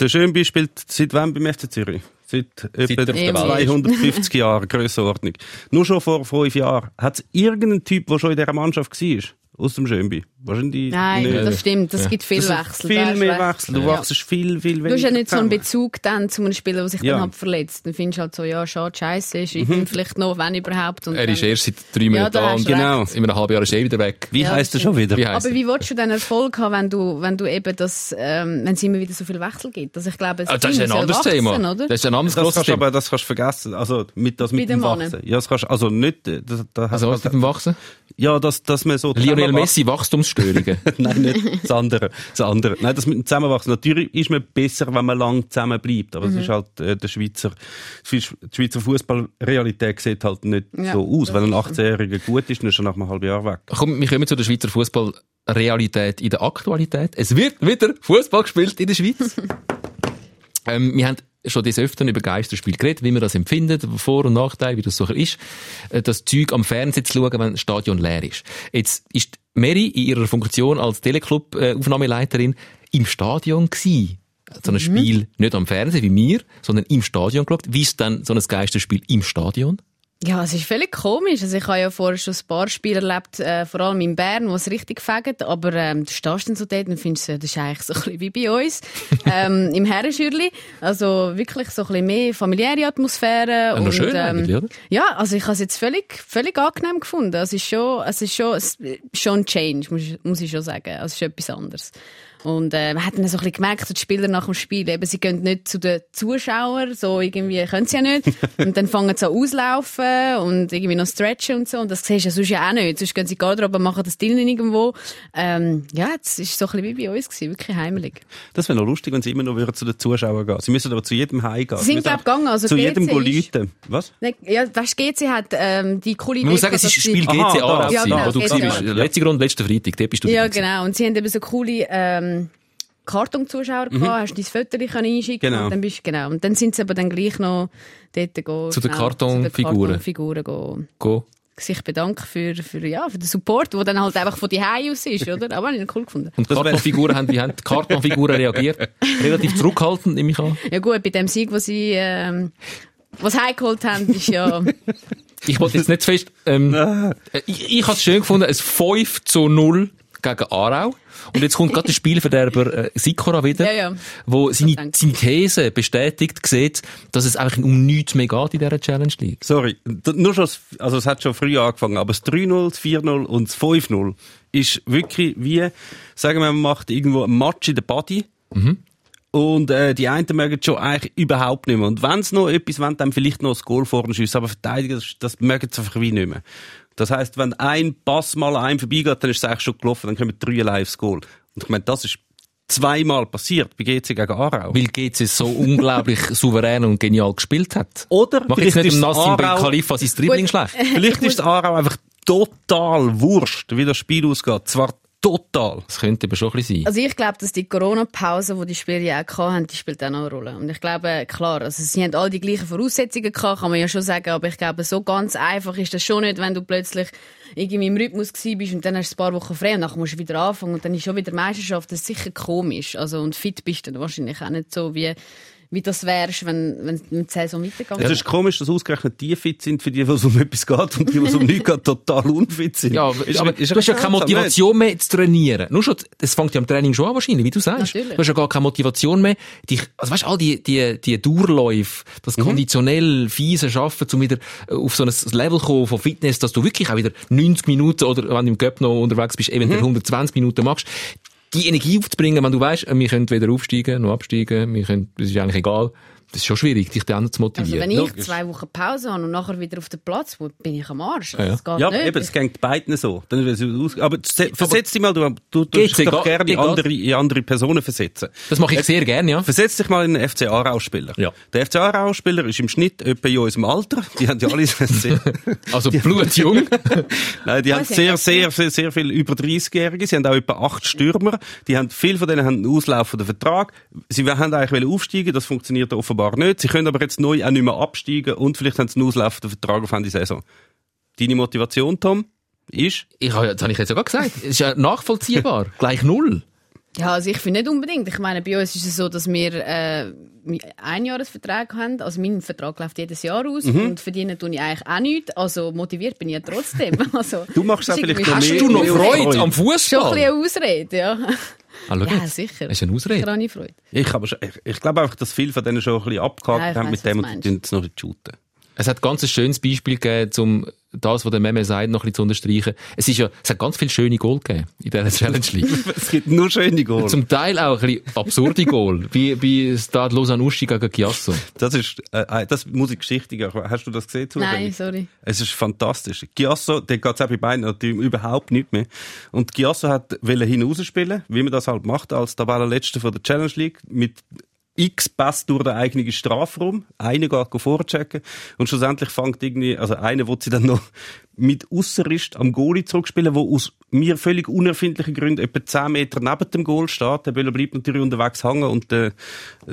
Der Schönby spielt seit wann beim FC Zürich? Seit etwa Welt ist. 250 Jahren, Grössenordnung. Nur schon vor fünf Jahren. Hat es irgendeinen Typ, der schon in dieser Mannschaft war? Aus dem Schönby? Wahrscheinlich Nein, nicht. das stimmt, das gibt viel Das Wechsel. Viel mehr. Wechsel. Du Ja. wachst viel, viel weniger Du hast ja nicht so einen. Bezug dann zu einem Spieler, der sich Ja. dann halt verletzt. Dann findest du halt so, ja, schade, scheiße, ist ich bin vielleicht noch, wenn überhaupt. Und Er ist dann- erst seit drei Monaten da da und Genau. recht. in einem halben Jahr ist er wieder weg. Wie Ja, heisst das er schon wieder? Wie Aber er? wie willst du denn Erfolg haben, wenn du, wenn du eben das, ähm, wenn es immer wieder so viel Wechsel gibt? Also ich glaube, es Ah, das ist ein ja anderes wachsen, Thema. Oder? Das ist ein anderes Das kannst aber das kannst du vergessen. Also mit das mit dem. Wachsen. Ja, das kannst du also nicht. Das, das Also was mit dem Wachsen? ja, dass dass man so Lionel Messi Wachstumsstörungen. (laughs) Nein, nicht das andere. Das andere. Nein, das mit dem Zusammenwachsen. Natürlich ist man besser, wenn man lang zusammen bleibt. Aber es ist halt äh, der Schweizer, die Schweizer Fußballrealität sieht halt nicht Ja, so aus. Wenn ein 18-Jähriger gut ist, dann ist er nach einem halben Jahr weg. Komm, wir kommen zu der Schweizer Fußballrealität in der Aktualität. Es wird wieder Fußball gespielt in der Schweiz. (laughs) ähm, wir haben schon des Öfteren über Geisterspiel geredet, wie man das empfindet, Vor- und Nachteil, wie das so ist, äh, das Zeug am Fernsehen zu schauen, wenn das Stadion leer ist. Jetzt ist Mary in ihrer Funktion als Teleclub-Aufnahmeleiterin im Stadion gewesen. So ein Spiel nicht am Fernsehen wie mir, sondern im Stadion geschaut. Wie ist dann so ein Geisterspiel im Stadion? Ja, es ist völlig komisch. Also ich habe ja vorher schon ein paar Spiele erlebt, äh, vor allem in Bern, wo es richtig fegt. Aber ähm, du stehst dann so dort und findest, ja, das ist eigentlich so ein bisschen wie bei uns (laughs) ähm, im Herrenschürli. Also wirklich so ein bisschen mehr familiäre Atmosphäre. noch und, schön ähm, eigentlich, oder? Ja, also ich habe es jetzt völlig, völlig angenehm gefunden. Es ist schon, es ist schon, es ist schon ein Change, muss, ich- muss ich schon sagen. Also es ist etwas anderes. Und äh, man hat dann so ein bisschen gemerkt, die Spieler nach dem Spiel, eben, sie gehen nicht zu den Zuschauern, so irgendwie können sie ja nicht. (laughs) Und dann fangen sie an auslaufen und irgendwie noch stretchen und so. Und das siehst du ja sonst ja auch nicht. Sonst gehen sie Garderobe und machen das drinnen irgendwo. Ähm, ja, es ist so ein bisschen wie bei uns gewesen, wirklich heimelig. Das wäre noch lustig, wenn sie immer noch zu den Zuschauern gehen. Sie müssen aber zu jedem Heim gehen. Sie sind, müssen glaub, einfach gegangen, also Zu GC jedem go ist- Leuten. Was? Ja, weißt, du, GC hat ähm, die coole Man muss sagen, es ist ein Spiel GC da. Aarau, Ja, genau, wo du GC gewesen bist. Letzte Grund, letzten Freitag, dort bist du Ja, genau. Und sie haben eben so coole ähm, Kartonzuschauer gehabt, hast dein Foto können einschicken Genau. und dann bist genau. Und dann sind sie aber dann gleich noch dort go, Zu den schnell Kartonfiguren. Zu den Kartonfiguren go, sich bedanken für, für, ja, für den Support, der dann halt einfach von die aus ist, oder? Aber habe ich cool gefunden. Und die Kartonfiguren haben, wie haben die Kartonfiguren reagiert? Relativ zurückhaltend, nehme ich an. Ja gut, bei dem Sieg, wo sie ähm, was heimgeholt haben, ist ja... Ich wollte jetzt nicht zu fest, ähm, äh, ich, ich habe es schön gefunden, ein 5 zu 0 gegen Aarau. Und jetzt kommt gerade der Spielverderber äh, Sikora wieder, Ja, ja. wo seine, seine These bestätigt sieht, dass es eigentlich um nichts mehr geht in dieser Challenge League. Sorry, nur schon, also es hat schon früh angefangen, aber das 3-0, das 4-0 und das 5-0 ist wirklich wie, sagen wir, man macht irgendwo ein Match in der Body. Und äh, die einen mögen schon eigentlich überhaupt nicht mehr. Und wenn sie noch etwas wollen, dann vielleicht noch das Goal vorne schiessen. Aber verteidigen, das, das mögen sie einfach wie nicht mehr. Das heisst, wenn ein Pass mal an einem vorbeigeht, dann ist es eigentlich schon gelaufen, dann kommen drei allein aufs Goal. Und ich meine, das ist zweimal passiert bei GC gegen Aarau. Weil GC so unglaublich (laughs) souverän und genial gespielt hat. Oder Mach jetzt nicht ist im Nassim Aarau- Khalifa sein Dribbling schlecht. Vielleicht ist Aarau einfach total wurscht, wie das Spiel ausgeht. Zwar total. Das könnte aber schon ein bisschen sein. Also ich glaube, dass die Corona-Pause, die die Spieler ja auch hatten, die spielt auch noch eine Rolle. Und ich glaube, klar, also sie haben alle die gleichen Voraussetzungen gehabt, kann man ja schon sagen, aber ich glaube, so ganz einfach ist das schon nicht, wenn du plötzlich irgendwie im Rhythmus bist und dann hast du ein paar Wochen frei und dann musst du wieder anfangen und dann ist schon wieder Meisterschaft, das ist sicher komisch. Also, und fit bist du dann wahrscheinlich auch nicht so, wie, wie das wärst, wenn, wenn die Saison weitergegangen Es ist komisch, dass ausgerechnet die fit sind, für die, die es um etwas geht, und die, die es um nichts geht, total unfit sind. Ja, aber, Ist- aber ist du hast ja keine Motivation mehr zu trainieren. Nur schon, es fängt ja am Training schon an wahrscheinlich, wie du sagst. Natürlich. Du hast ja gar keine Motivation mehr. Dich, also weißt, all die, die, die Dauerläufe, das konditionell fiese Schaffen, um wieder äh, auf so ein Level kommen von Fitness, dass du wirklich auch wieder 90 Minuten oder wenn du im Cup noch unterwegs bist, eventuell 120 Minuten machst, die Energie aufzubringen, wenn du weißt, wir können weder aufsteigen noch absteigen, wir können, das ist eigentlich egal. Das ist schon schwierig, dich dann zu Also motivieren. wenn ich logisch. zwei Wochen Pause habe und nachher wieder auf den Platz muss, bin ich am Arsch. Ja, ja. Das geht Ja, nicht. eben, es geht beiden so. Dann aus- aber se- versetz dich mal, du, du, tust dich doch gerne in andere, in andere Personen versetzen. das mache ich sehr gerne, ja. Versetz dich mal in einen FC Aarau-Spieler. Ja. Der FC Aarau-Spieler ist im Schnitt etwa in unserem Alter. Die haben ja alle (laughs) sehr, Also blutjung. (laughs) nein, die haben sehr, sehr, sehr, sehr viel über 30-Jährige. Sie haben auch etwa acht Stürmer. Die haben, viele von denen haben einen auslaufenden Vertrag. Sie haben eigentlich aufsteigen. Das funktioniert offenbar nicht. Sie können aber jetzt neu auch nicht mehr absteigen und vielleicht haben sie einen auslaufenden Vertrag auf Ende Saison. Deine Motivation, Tom, ist? Ich das habe ich jetzt sogar gesagt. Es ist ja nachvollziehbar. (laughs) Gleich null. Ja, also ich finde nicht unbedingt. Ich meine, bei uns ist es so, dass wir äh, Einjahresverträge haben. Also mein Vertrag läuft jedes Jahr aus Mhm. und verdienen tue ich eigentlich auch nichts. Also motiviert bin ich ja trotzdem. (laughs) Also, Du machst auch vielleicht noch Hast du noch Freude Freude. am Schon ein Fußball? bisschen eine Ausrede, ja. Ah, Ja, jetzt. sicher. Das ist eine Ausrede. Sicher habe ich Freude. Ich, aber ich, ich glaube einfach, dass viele von denen schon ein bisschen abgehakt Ja, ich haben weiss, mit dem und die tun es noch nicht shooten. Es hat ganz ein schönes Beispiel gegeben, um das, was der Meme sagt, noch ein bisschen zu unterstreichen. Es ist ja, es hat ganz viele schöne Goal gegeben in dieser Challenge League. (laughs) Es gibt nur schöne Goals. Zum Teil auch ein bisschen absurde Goal, wie bei Stade Lausanne Uschi gegen Chiasso. Das ist, äh, das muss ich geschichtig Hast du das gesehen? Nein, zufällig? sorry. Es ist fantastisch. Giasso, der geht auch bei beiden natürlich überhaupt nicht mehr. Und Giasso hat hinausspielen, wie man das halt macht, als Tabellenletzter von der Challenge League, mit x Pass durch den eigenen Strafraum. Einer geht vorchecken. Und schlussendlich fängt irgendwie, also einer will sie dann noch mit Ausserrist am Goalie zurückspielen, wo aus mir völlig unerfindlichen Gründen etwa 10 Meter neben dem Goal steht. Der Böller bleibt natürlich unterwegs hängen und der,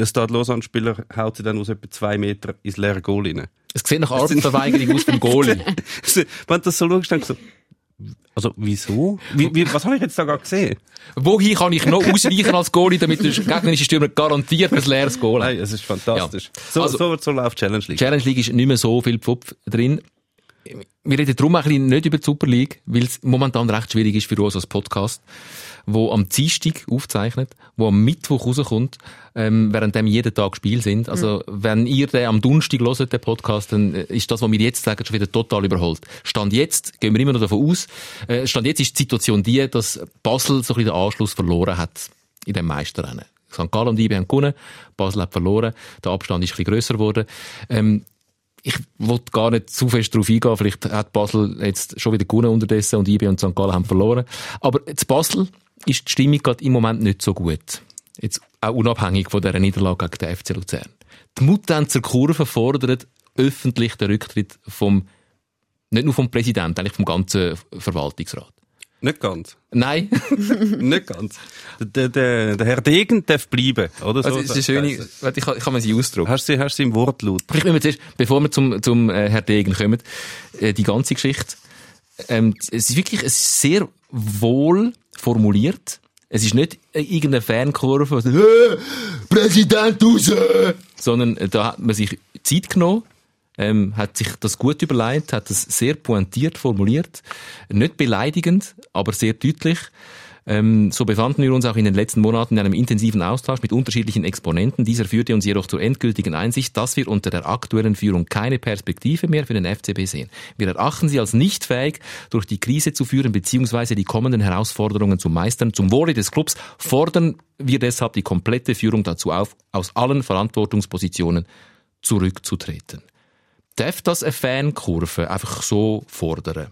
Stade Lausanne-Spieler haut sie dann aus etwa 2 Meter ins leere Goal rein. Es sieht nach Arbeitsverweigerung aus vom (laughs) Goalie. Wenn du das so schaust, du so, also, wieso? Wie, wie, was habe ich jetzt da gerade gesehen? Wohin kann ich noch ausweichen als Goalie, damit der gegnerische Stürmer garantiert ein leeres Goal hat? Nein, es ist fantastisch. Ja. So, Also- so, so läuft Challenge League. Challenge League ist nicht mehr so viel Pfupf drin. Wir reden darum ein bisschen nicht über die Super League, weil es momentan recht schwierig ist für uns als Podcast, wo am Dienstag aufzeichnet, wo am Mittwoch rauskommt, ähm, während dem jeden Tag Spiel sind. Also, wenn ihr den am Donnerstag hört, den Podcast, dann äh, ist das, was wir jetzt sagen, schon wieder total überholt. Stand jetzt, gehen wir immer noch davon aus, äh, Stand jetzt ist die Situation die, dass Basel so ein bisschen den Anschluss verloren hat in dem Meisterrennen. St. Gallen und IB haben gewonnen, Basel hat verloren, der Abstand ist ein bisschen grösser geworden. Ähm, ich wollte gar nicht zu fest darauf eingehen. Vielleicht hat Basel jetzt schon wieder gewonnen unterdessen und IB und St. Gallen haben verloren. Aber zu Basel ist die Stimmung gerade im Moment nicht so gut. Jetzt auch unabhängig von dieser Niederlage gegen den FC Luzern. Die Mutanzer Kurve fordert öffentlich den Rücktritt vom, nicht nur vom Präsidenten, eigentlich vom ganzen Verwaltungsrat. Nicht ganz. Nein, (laughs) Nicht ganz. Der, der, der Herr Degen darf bleiben, oder? also, es ist eine schöne, warte, ich kann, ich kann mir sie ausdrucken. Hast du, hast du im Wortlaut? Vielleicht müssen wir zuerst, bevor wir zum, zum äh, Herr Degen kommen, äh, die ganze Geschichte. Ähm, es ist wirklich es ist sehr wohl formuliert. Es ist nicht irgendeine Fankurve, die sagt, äh, Präsident raus! Sondern äh, da hat man sich Zeit genommen, ähm, hat sich das gut überlegt, hat das sehr pointiert formuliert. Nicht beleidigend, aber sehr deutlich. Ähm, so befanden wir uns auch in den letzten Monaten in einem intensiven Austausch mit unterschiedlichen Exponenten. Dieser führte uns jedoch zur endgültigen Einsicht, dass wir unter der aktuellen Führung keine Perspektive mehr für den FCB sehen. Wir erachten sie als nicht fähig, durch die Krise zu führen bzw. die kommenden Herausforderungen zu meistern. Zum Wohle des Clubs fordern wir deshalb die komplette Führung dazu auf, aus allen Verantwortungspositionen zurückzutreten. Darf das eine Fankurve einfach so fordern?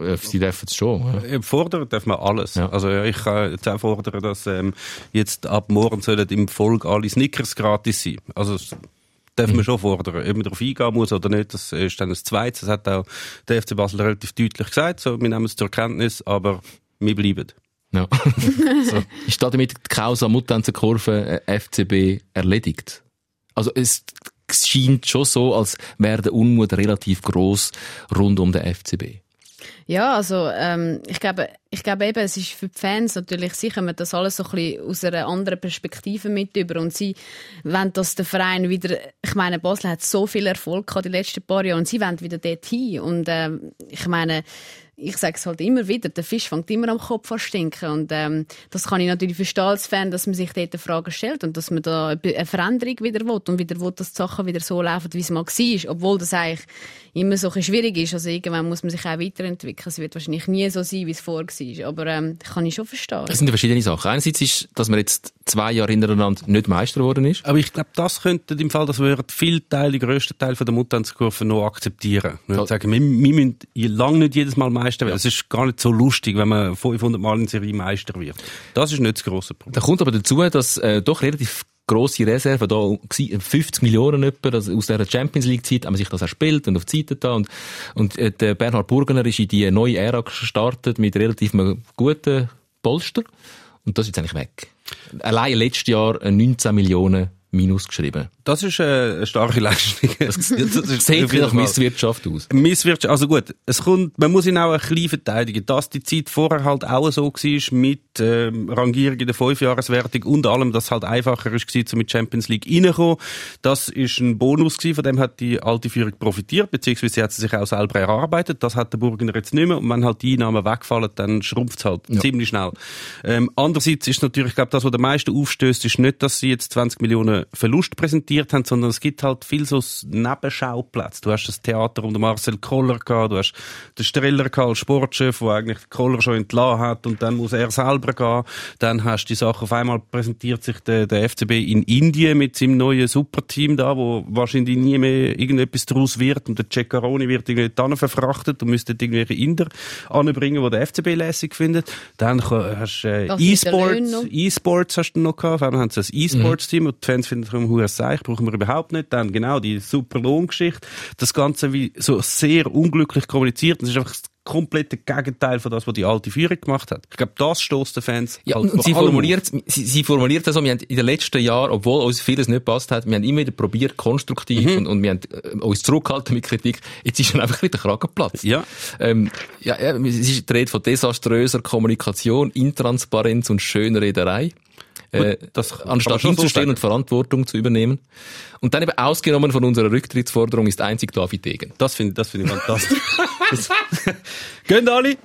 Äh, Sie dürfen es schon. Ja. Äh, Fordern darf man alles. Ja. Also ja, ich kann jetzt auch fordern, dass ähm, jetzt ab morgen sollen im Volk alle Snickers gratis sein. Also das darf Mhm. man schon fordern. Ob man darauf eingehen muss oder nicht, das ist dann das Zweite. Das hat auch der FC Basel relativ deutlich gesagt. So, wir nehmen es zur Kenntnis, aber wir bleiben. Ja. (laughs) so. Ist da damit die Causa Mutanzer Kurve äh, FCB erledigt? Also es scheint schon so, als wäre der Unmut relativ groß rund um den FCB. Ja, also ähm, ich glaube, ich glaube eben, es ist für die Fans natürlich, sie kommen das alles so ein bisschen aus einer anderen Perspektive mit über und sie wollen, dass der Verein wieder, ich meine, Basel hat so viel Erfolg gehabt die letzten paar Jahre und sie wollen wieder dorthin und ähm, ich meine, ich sage es halt immer wieder, der Fisch fängt immer am Kopf an stinken. Und ähm, das kann ich natürlich verstehen als Fan, dass man sich dort Fragen stellt und dass man da eine Veränderung wieder will und wieder will, dass die Sachen wieder so laufen, wie es mal war. Obwohl das eigentlich immer so ein schwierig ist. Also irgendwann muss man sich auch weiterentwickeln. Es wird wahrscheinlich nie so sein, wie es vorher war. Aber ähm, kann ich schon verstehen. Das sind verschiedene Sachen. Einerseits ist, dass man jetzt zwei Jahre hintereinander nicht Meister geworden ist. Aber ich glaube, das könnte im Fall, dass wir viel Teil, die grössten Teil von der Mutanzkurve noch akzeptieren. Wir sagen, wir, wir müssen lange nicht jedes Mal Meister werden. Es ist gar nicht so lustig, wenn man 500 Mal in Serie Meister wird. Das ist nicht das grosse Problem. Da kommt aber dazu, dass äh, doch relativ grosse Reserve da 50 Millionen etwa, also aus der Champions League Zeit haben man sich das erspielt und auf die Seite da und und äh, der Bernhard Burgener ist in die neue Ära gestartet mit relativ guten Polster und das ist jetzt eigentlich weg. Allein letztes Jahr 19 Millionen Minus geschrieben. Das ist äh, eine starke Leistung. Das, (laughs) das, das sieht nach Misswirtschaft aus. Misswirtschaft, also gut, es kommt, man muss ihn auch ein bisschen verteidigen, dass die Zeit vorher halt auch so war mit ähm, Rangierung in der Fünfjahreswertung und allem, dass es halt einfacher ist gewesen, mit Champions League reinkommen. Das ist ein Bonus gewesen, von dem hat die alte Führung profitiert, beziehungsweise sie hat sie sich auch selber erarbeitet. Das hat der Burgener jetzt nicht mehr und wenn halt die Einnahmen wegfallen, dann schrumpft es halt ja. ziemlich schnell. Ähm, andererseits ist natürlich, ich glaube, das, was der meiste aufstößt, ist nicht, dass sie jetzt 20 Millionen Verlust präsentiert haben, sondern es gibt halt viel so Nebenschauplätze. Du hast das Theater um den Marcel Koller gehabt, du hast den Streller gehabt, als Sportchef, der eigentlich Koller schon entlassen hat und dann muss er selber gehen. Dann hast du die Sache, auf einmal präsentiert sich der, der FCB in Indien mit seinem neuen Superteam da, wo wahrscheinlich nie mehr irgendetwas daraus wird und der Ceccaroni wird irgendwie dann verfrachtet und müsste irgendwelche Inder anbringen, wo der FCB lässig findet. Dann hast du äh, E-Sports, E-Sports hast du noch gehabt, auf einmal haben sie ein E-Sports-Team mhm. und die Fans finden darum hure Seich, brauchen wir überhaupt nicht. Dann genau die super Lohngeschichte. Das Ganze wie so sehr unglücklich kommuniziert. Das ist einfach das komplette Gegenteil von das, was die alte Führung gemacht hat. Ich glaube, das stößt den Fans. Ja, halt und sie formuliert, sie, sie formuliert das so, wir haben in den letzten Jahren, obwohl uns vieles nicht passt hat, wir haben immer wieder probiert, konstruktiv mhm. und, und wir haben äh, uns zurückgehalten mit Kritik. Jetzt ist schon einfach wieder Kragen geplatzt. Ja. Ähm, ja, ja, es ist die Rede von desaströser Kommunikation, Intransparenz und Schönrederei äh, das anstatt hinzustehen so und Verantwortung zu übernehmen. Und dann eben ausgenommen von unserer Rücktrittsforderung ist einzig David Degen. Das finde das find ich fantastisch. (laughs) (laughs) Gehen alle.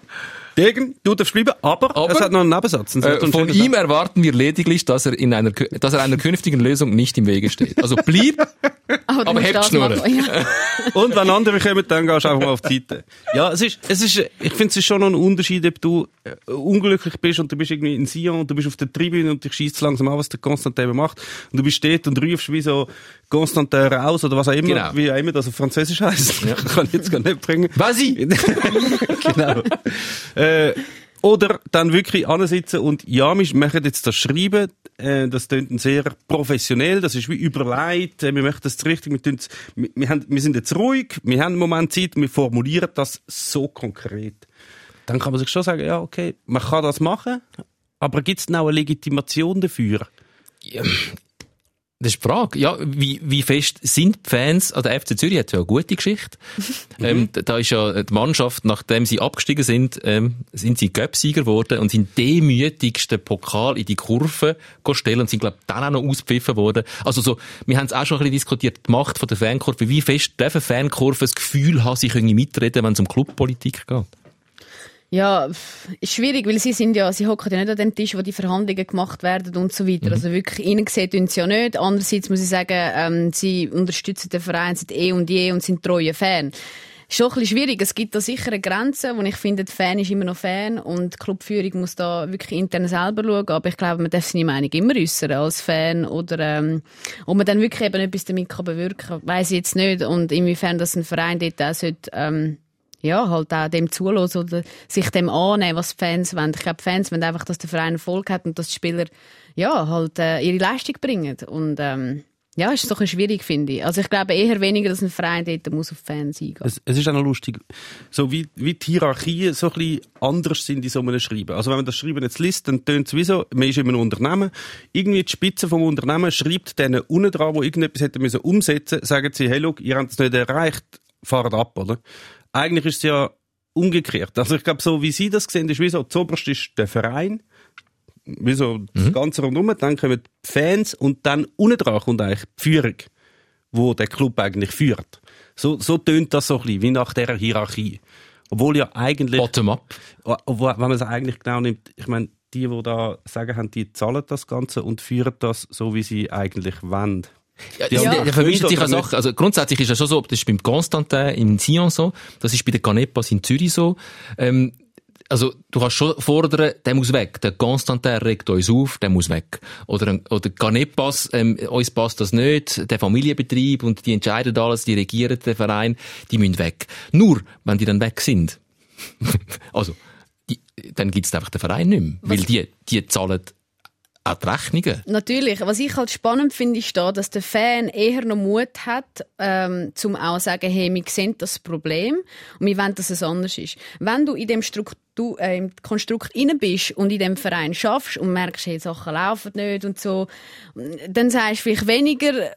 Degen, du darfst bleiben, aber, aber es hat noch einen Nebensatz. Einen äh, von ihm erwarten wir lediglich, dass er, in einer, dass er einer künftigen Lösung nicht im Wege steht. Also blieb, (laughs) aber, aber hebt Schnurren. Ja. (laughs) Und wenn andere kommen, dann gehst du einfach mal auf die Seite. Ja, es ist, es ist, ich finde, es ist schon noch ein Unterschied, ob du äh, unglücklich bist und du bist irgendwie in Sion und du bist auf der Tribüne und dich schießt langsam an, was der Konstantin macht. Und du bist dort und rufst wie so Constantin raus oder was auch immer, genau. wie auch immer das auf Französisch heißt. Ja. (laughs) Kann ich jetzt gar nicht bringen. Was ich? genau. Äh, oder dann wirklich ansitzen und ja, wir möchten jetzt das schreiben, äh, das klingt sehr professionell, das ist wie überlegt, äh, wir möchten das richtig, wir, wir, wir, haben, wir sind jetzt ruhig, wir haben einen Moment Zeit, wir formulieren das so konkret. Dann kann man sich schon sagen, ja, okay, man kann das machen, aber gibt es noch eine Legitimation dafür? Ja, das ist die Frage. Ja, wie, wie fest sind die Fans, also der FC Zürich hat ja eine gute Geschichte. Mhm. ähm, da ist ja die Mannschaft, nachdem sie abgestiegen sind, ähm, sind sie Göpsieger geworden und sind demütigsten Pokal in die Kurve stellen und sind, glaube dann auch noch ausgepfiffen worden. Also so, wir haben es auch schon ein bisschen diskutiert, die Macht von der Fankurve. Wie fest dürfen Fankurven das Gefühl haben, sie können mitreden, wenn es um Clubpolitik geht? Ja, ist schwierig, weil sie sind ja, sie hocken ja nicht an dem Tisch, wo die Verhandlungen gemacht werden und so weiter. Mhm. Also wirklich, ihnen sieht uns ja nicht. Andererseits muss ich sagen, ähm, sie unterstützen den Verein seit eh und je und sind treue Fan. Ist schon ein bisschen schwierig. Es gibt da sicher eine Grenze, wo ich finde, der Fan ist immer noch Fan und die Clubführung muss da wirklich intern selber schauen. Aber ich glaube, man darf seine Meinung immer äußern als Fan oder ähm, ob man dann wirklich eben etwas damit kann bewirken kann, weiss ich jetzt nicht. Und inwiefern das ein Verein dort auch sollte, ähm, ja, halt auch dem zulassen oder sich dem annehmen, was die Fans wollen. Ich glaube, die Fans wollen einfach, dass der Verein Erfolg hat und dass die Spieler ja, halt äh, ihre Leistung bringen. Und ähm, ja, ist doch ein schwierig, finde ich. Also ich glaube eher weniger, dass ein Verein dort muss auf Fans eingehen. Es, es ist auch noch lustig, so wie, wie die Hierarchien so ein bisschen anders sind in so einem Schreiben. Also wenn man das Schreiben jetzt liest, dann tönt es wie so, man ist in einem Unternehmen, irgendwie die Spitze vom Unternehmen schreibt denen unten dran, wo irgendetwas hätte müssen umsetzen, sagen sie, hey, look, ihr habt es nicht erreicht, fahrt ab, oder? Eigentlich ist es ja umgekehrt. Also ich glaube, so wie Sie das sehen, ist wie so, zuoberst ist der Verein, wie so mhm. das Ganze rundherum, dann kommen die Fans und dann unten dran kommt eigentlich die Führung, wo der Club eigentlich führt. So, so tönt das so ein bisschen, wie nach dieser Hierarchie. Obwohl ja eigentlich, Bottom-up. obwohl, wenn man es eigentlich genau nimmt, ich meine, die, die da sagen haben, die zahlen das Ganze und führen das so, wie sie eigentlich wollen. Ja, ja. Der vermischt sich oder eine Sache. Also grundsätzlich ist es schon so, das ist beim Constantin in Sion so, das ist bei den Canepas in Zürich so. Ähm, also du kannst schon fordern, der muss weg. Der Constantin regt uns auf, der muss weg. Oder, oder Canepas, ähm, uns passt das nicht, der Familienbetrieb und die entscheiden alles, die regieren den Verein, die müssen weg. Nur, wenn die dann weg sind, (laughs) also, die, dann gibt's einfach den Verein nicht mehr. Weil die, die zahlen auch die Rechnungen. Natürlich. Was ich halt spannend finde, ist da, dass der Fan eher noch Mut hat, ähm, zum auch zu sagen, hey, wir sehen das Problem und wir wollen, dass es anders ist. Wenn du in dem Struktur, äh, im Konstrukt inne bist und in dem Verein schaffst und merkst, hey, Sachen laufen nicht und so, dann sagst du vielleicht weniger,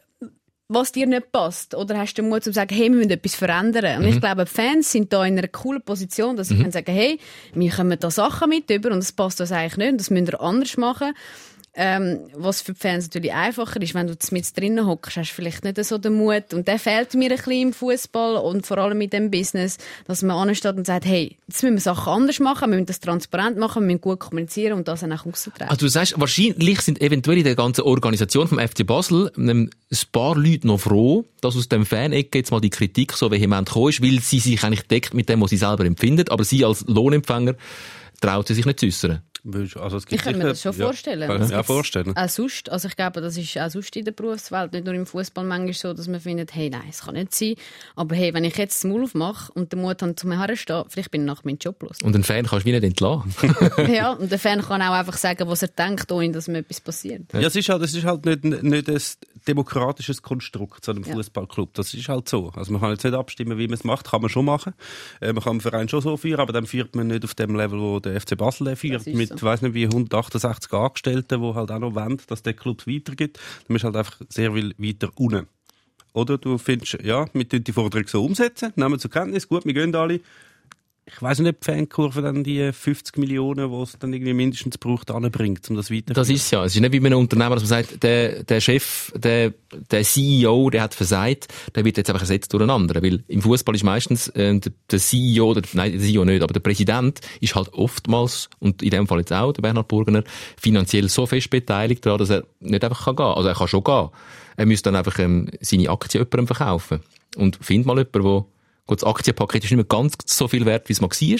was dir nicht passt. Oder hast du den Mut zu sagen, hey, wir müssen etwas verändern. Und ich glaube, die Fans sind da in einer coolen Position, dass sie können sagen, hey, wir kommen da Sachen mit über und das passt uns eigentlich nicht und das müssen wir anders machen. Ähm, was für die Fans natürlich einfacher ist, wenn du mit drinnen hockst, hast du vielleicht nicht so den Mut. Und der fehlt mir ein bisschen im Fußball und vor allem in dem Business, dass man ansteht und sagt, hey, jetzt müssen wir Sachen anders machen, wir müssen das transparent machen, wir müssen gut kommunizieren und das dann auch auszutragen. Also du sagst, wahrscheinlich sind eventuell in der ganzen Organisation vom FC Basel ähm, ein paar Leute noch froh, dass aus dem Fan-Ecke jetzt mal die Kritik so vehement gekommen ist, weil sie sich eigentlich deckt mit dem, was sie selber empfindet, aber sie als Lohnempfänger traut sie sich nicht zu äußern. Also, es Ich gibt kann mir das schon ja, vorstellen. Kann ich mir auch vorstellen. Auch sonst, also ich glaube, das ist auch sonst in der Berufswelt, nicht nur im Fußball manchmal so, dass man findet, hey, nein, es kann nicht sein. Aber hey, wenn ich jetzt das Maul aufmache und den Mut habe, zu mir herstehen, vielleicht bin ich nach meinem Job los. Und einen Fan kannst du wie nicht entlassen. (laughs) ja, und der Fan kann auch einfach sagen, was er denkt, ohne dass mir etwas passiert. Ja, es ist halt, es ist halt nicht, nicht ein demokratisches Konstrukt, so einem Ja. Fußballclub. Das ist halt so. Also man kann jetzt nicht abstimmen, wie man es macht. Kann man schon machen. Äh, man kann den Verein schon so führen, aber dann führt man nicht auf dem Level, wo der FC Basel führt. Mit, so. weiß nicht wie, 168 Angestellten, die halt auch noch wollen, dass der Club weitergeht. Dann bist du halt einfach sehr viel weiter unten. Oder du findest, ja, wir tun die Forderung so umsetzen, nehmen zur Kenntnis, gut, wir gehen alle. Ich weiß nicht, ob die Fankurve dann die 50 Millionen, die es dann irgendwie mindestens braucht, anbringt, um das weiterzuführen. Das ist ja. Es ist nicht wie bei einem Unternehmer, dass man sagt, der, der Chef, der, der CEO, der hat versagt, der wird jetzt einfach ersetzt durch einen anderen. Weil im Fußball ist meistens äh, der, CEO, oder, nein, der CEO nicht, aber der Präsident ist halt oftmals, und in dem Fall jetzt auch, der Bernhard Burgener, finanziell so fest beteiligt daran, dass er nicht einfach kann gehen. Also er kann schon gehen. Er müsste dann einfach ähm, seine Aktien jemandem verkaufen. Und find mal jemanden, der Gut, das Aktienpaket ist nicht mehr ganz so viel wert, wie es mal war.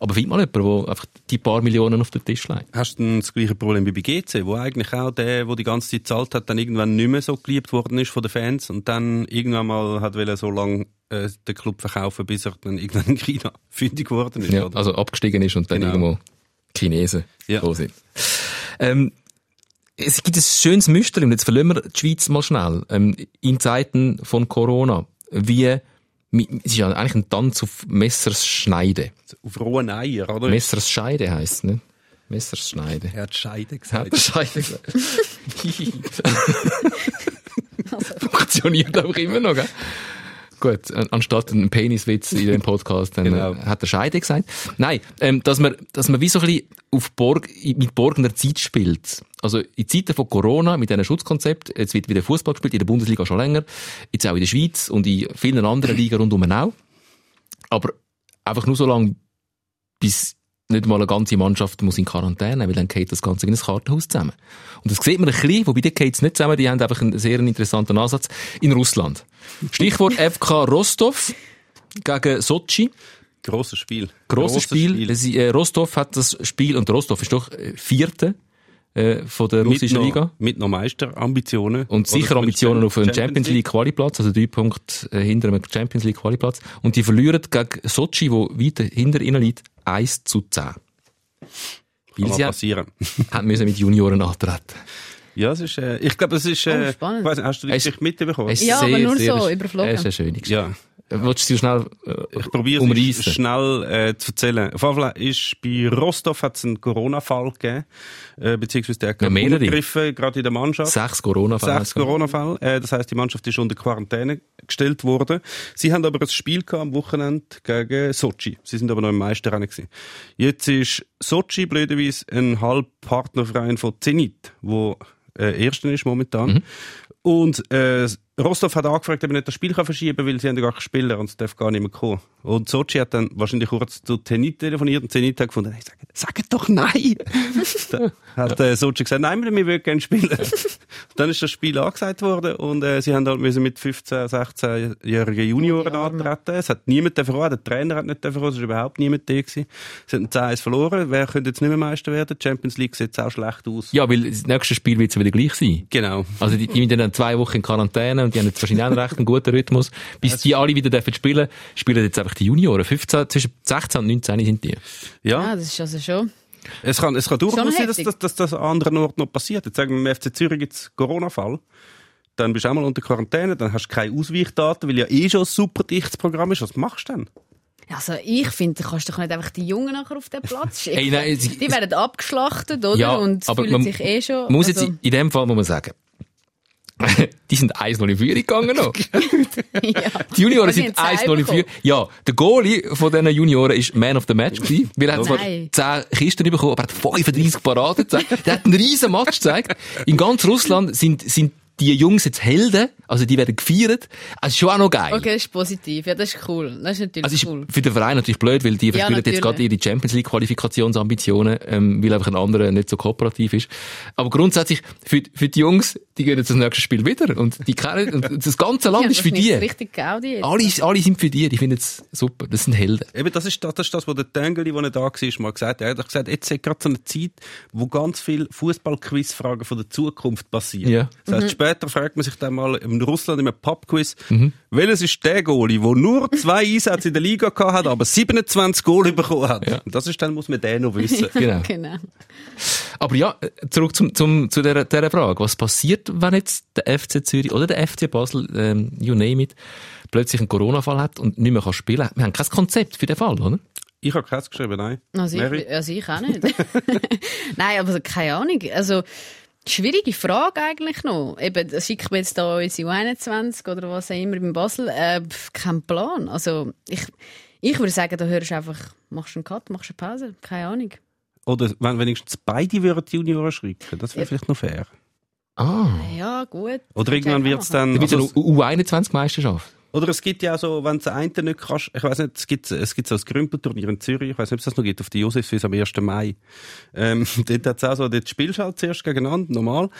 Aber find mal jemanden, der einfach die paar Millionen auf den Tisch legt. Hast du das gleiche Problem wie bei GC, wo eigentlich auch der, der die ganze Zeit zahlt hat, dann irgendwann nicht mehr so geliebt worden ist von den Fans und dann irgendwann mal hat so lange äh, den Club verkaufen, bis er dann irgendwann in China (laughs) fündig geworden ist. Ja, oder? also abgestiegen ist und dann Genau. irgendwo Chinesen Ja. da sind. Ähm, es gibt ein schönes Muster, und jetzt verlieren wir die Schweiz mal schnell, ähm, in Zeiten von Corona, wie, es ist ja eigentlich ein Tanz auf Messers Schneide. Auf rohen Eier, oder? Messers Scheide heisst es, ne? Messers Schneide. er hat Scheide Hat gesagt. Scheide gesagt. (laughs) (laughs) Funktioniert auch immer noch, gell? Gut, an- anstatt einen Peniswitz in dem Podcast, dann Genau. äh, hat er Scheide gesagt. Nein, ähm, dass man, dass man wie so ein bisschen auf Borg, mit borgener Zeit spielt. Also in Zeiten von Corona, mit diesem Schutzkonzept, jetzt wird wieder Fußball gespielt, in der Bundesliga schon länger, jetzt auch in der Schweiz und in vielen anderen Ligen rundum auch. Aber einfach nur so lange, bis nicht mal eine ganze Mannschaft muss in Quarantäne, weil dann geht das Ganze wie ein Kartenhaus zusammen. Und das sieht man ein bisschen, wobei die geht es nicht zusammen, die haben einfach einen sehr interessanten Ansatz, in Russland. Stichwort (laughs) FK Rostov gegen Sochi. Grosses Spiel. Grosses Spiel. Sie, äh, Rostov hat das Spiel, und Rostov ist doch äh, Vierte äh, von der Mit russischen noch, Liga. mit noch Meisterambitionen. Und sicher Ambitionen auf einen Champions League Qualiplatz, also drei Punkte äh, hinter einem Champions League Qualiplatz. Und die verlieren gegen Sochi, wo weiter hinter ihnen liegt, 1 zu 10. Kann Weil mal sie passieren. (laughs) haben müssen mit Junioren antreten. Ja, es ist, äh, ich glaube, es ist, äh, Oh, spannend. ich weiss nicht, hast du Geschichte mitbekommen? Ja, aber nur so, überflogen. Es ist eine schöne Geschichte. Ja. Willst du schnell äh, Ich probiere es schnell äh, zu erzählen. Auf jeden Fall ist bei Rostov hat es einen Corona-Fall gegeben, äh, beziehungsweise der hat Ja, umgegriffen, gerade in der Mannschaft. Sechs Corona-Fälle. Sechs Corona-Fälle. Äh, das heißt, die Mannschaft ist unter Quarantäne gestellt worden. Sie haben aber ein Spiel gehabt am Wochenende gegen Sochi. Sie sind aber noch im Meisterrennen gewesen. Jetzt ist Sochi blöderweise ein Halbpartnerverein von Zenit, wo äh, Erster ist momentan. Und äh, Rostov hat angefragt, ob er nicht das Spiel kann verschieben kann, weil sie haben ja gar keine Spieler und es darf gar nicht mehr kommen. Und Sochi hat dann wahrscheinlich kurz zu Zenit telefoniert und Zenit hat gefunden, hey, sag, sag doch nein. (laughs) dann hat äh, Sochi gesagt, nein, wir wollen gerne spielen. (laughs) dann ist das Spiel angesagt worden und äh, sie haben halt müssen mit 15, 16-jährigen Junioren antreten. Es hat niemand davon der Trainer hat nicht davon es war überhaupt niemand da gewesen. Sie haben 10-1 verloren. Wer könnte jetzt nicht mehr Meister werden? Die Champions League sieht jetzt auch schlecht aus. Ja, weil das nächste Spiel wird wieder gleich sein. Genau. Also die, die sind dann zwei Wochen in Quarantäne und die haben jetzt wahrscheinlich auch einen recht einen guten Rhythmus. Bis die alle wieder dürfen spielen, spielen jetzt einfach die Junioren. 15, zwischen 16 und 19 sind die. Ja. Ja, das ist also schon. Es kann, es kann durchaus sein, dass, dass, dass das an anderen Orten noch passiert. Jetzt sagen wir, im FC Zürich gibt es Corona-Fall. Dann bist du einmal unter Quarantäne, dann hast du keine Ausweichdaten, weil ja eh schon ein super dichtes Programm ist. Was machst du denn? Also ich finde, du kannst doch nicht einfach die Jungen nachher auf den Platz (laughs) schicken. Hey, nein, sie- die werden abgeschlachtet, oder? Ja, und aber fühlen man sich eh schon. Man muss jetzt, also, in dem Fall muss man sagen, (laughs) die sind 1-0 in Führung gegangen noch. (laughs) ja. Die Junioren sind haben 1-0 in Führung. Ja, der Goalie von diesen Junioren ist Man of the Match gewesen, er hat zwar Nein. 10 Kisten bekommen, aber er hat 35 Paraden gezeigt. Der hat einen riesen Match gezeigt. In ganz Russland sind, sind die Jungs jetzt Helden, also die werden gefeiert. Also schon auch noch geil. Okay, das ist positiv. Ja, das ist cool. Das ist natürlich Also ist cool. für den Verein natürlich blöd, weil die Ja, verspielen jetzt natürlich. gerade ihre Champions League Qualifikationsambitionen, ähm, weil einfach ein anderer nicht so kooperativ ist. Aber grundsätzlich für, für die Jungs, die gehen jetzt das nächste Spiel wieder und die kennen und (laughs) das ganze Land Ja, ist für das die. richtig Gaudi jetzt. Alle, alle sind für die, die finden es super. Das sind Helden. Eben, das ist das, das, ist das was der Tengeli, der da war, mal gesagt hat. Er hat gesagt, jetzt ist gerade so eine Zeit, wo ganz viele Fußball-Quiz-Fragen von der Zukunft passieren. Ja. Das heißt, später fragt man sich dann mal in Russland im Pub-Quiz, welches ist der Goalie, der nur zwei Einsätze in der Liga gehabt hat, aber 27 Goal bekommen hat? Ja. Und das ist dann, muss man den noch wissen. (laughs) Genau. Genau. Aber ja, zurück zum, zum, zu dieser, dieser Frage. Was passiert, wenn jetzt der FC Zürich oder der FC Basel, ähm, you name it, plötzlich einen Corona-Fall hat und nicht mehr kann spielen? Wir haben kein Konzept für den Fall, oder? Ich habe keins geschrieben, nein. Also Mary? ich, also ich auch nicht. (laughs) Nein, aber keine Ahnung. Also, schwierige Frage eigentlich noch. Eben, das schickt mir jetzt da unsere U21 oder was auch immer in Basel. Äh, pf, kein Plan. Also, ich, ich würde sagen, da hörst du einfach, machst einen Cut, machst eine Pause. Keine Ahnung. Oder wenn wenigstens beide würden die Junioren schrecken, das wäre Ja. vielleicht noch fair. Ah. Ja, gut. Oder irgendwann wird es dann... Da also es eine U21-Meisterschaft. Oder es gibt ja auch so, wenn du einen nicht kannst, ich weiß nicht, es gibt, es gibt so ein Grümpelturnier in Zürich, ich weiß nicht, ob es das noch gibt, auf die Josefswiese am 1. Mai. Ähm, (laughs) dort hat's auch so, dort spielst du halt zuerst gegeneinander, normal.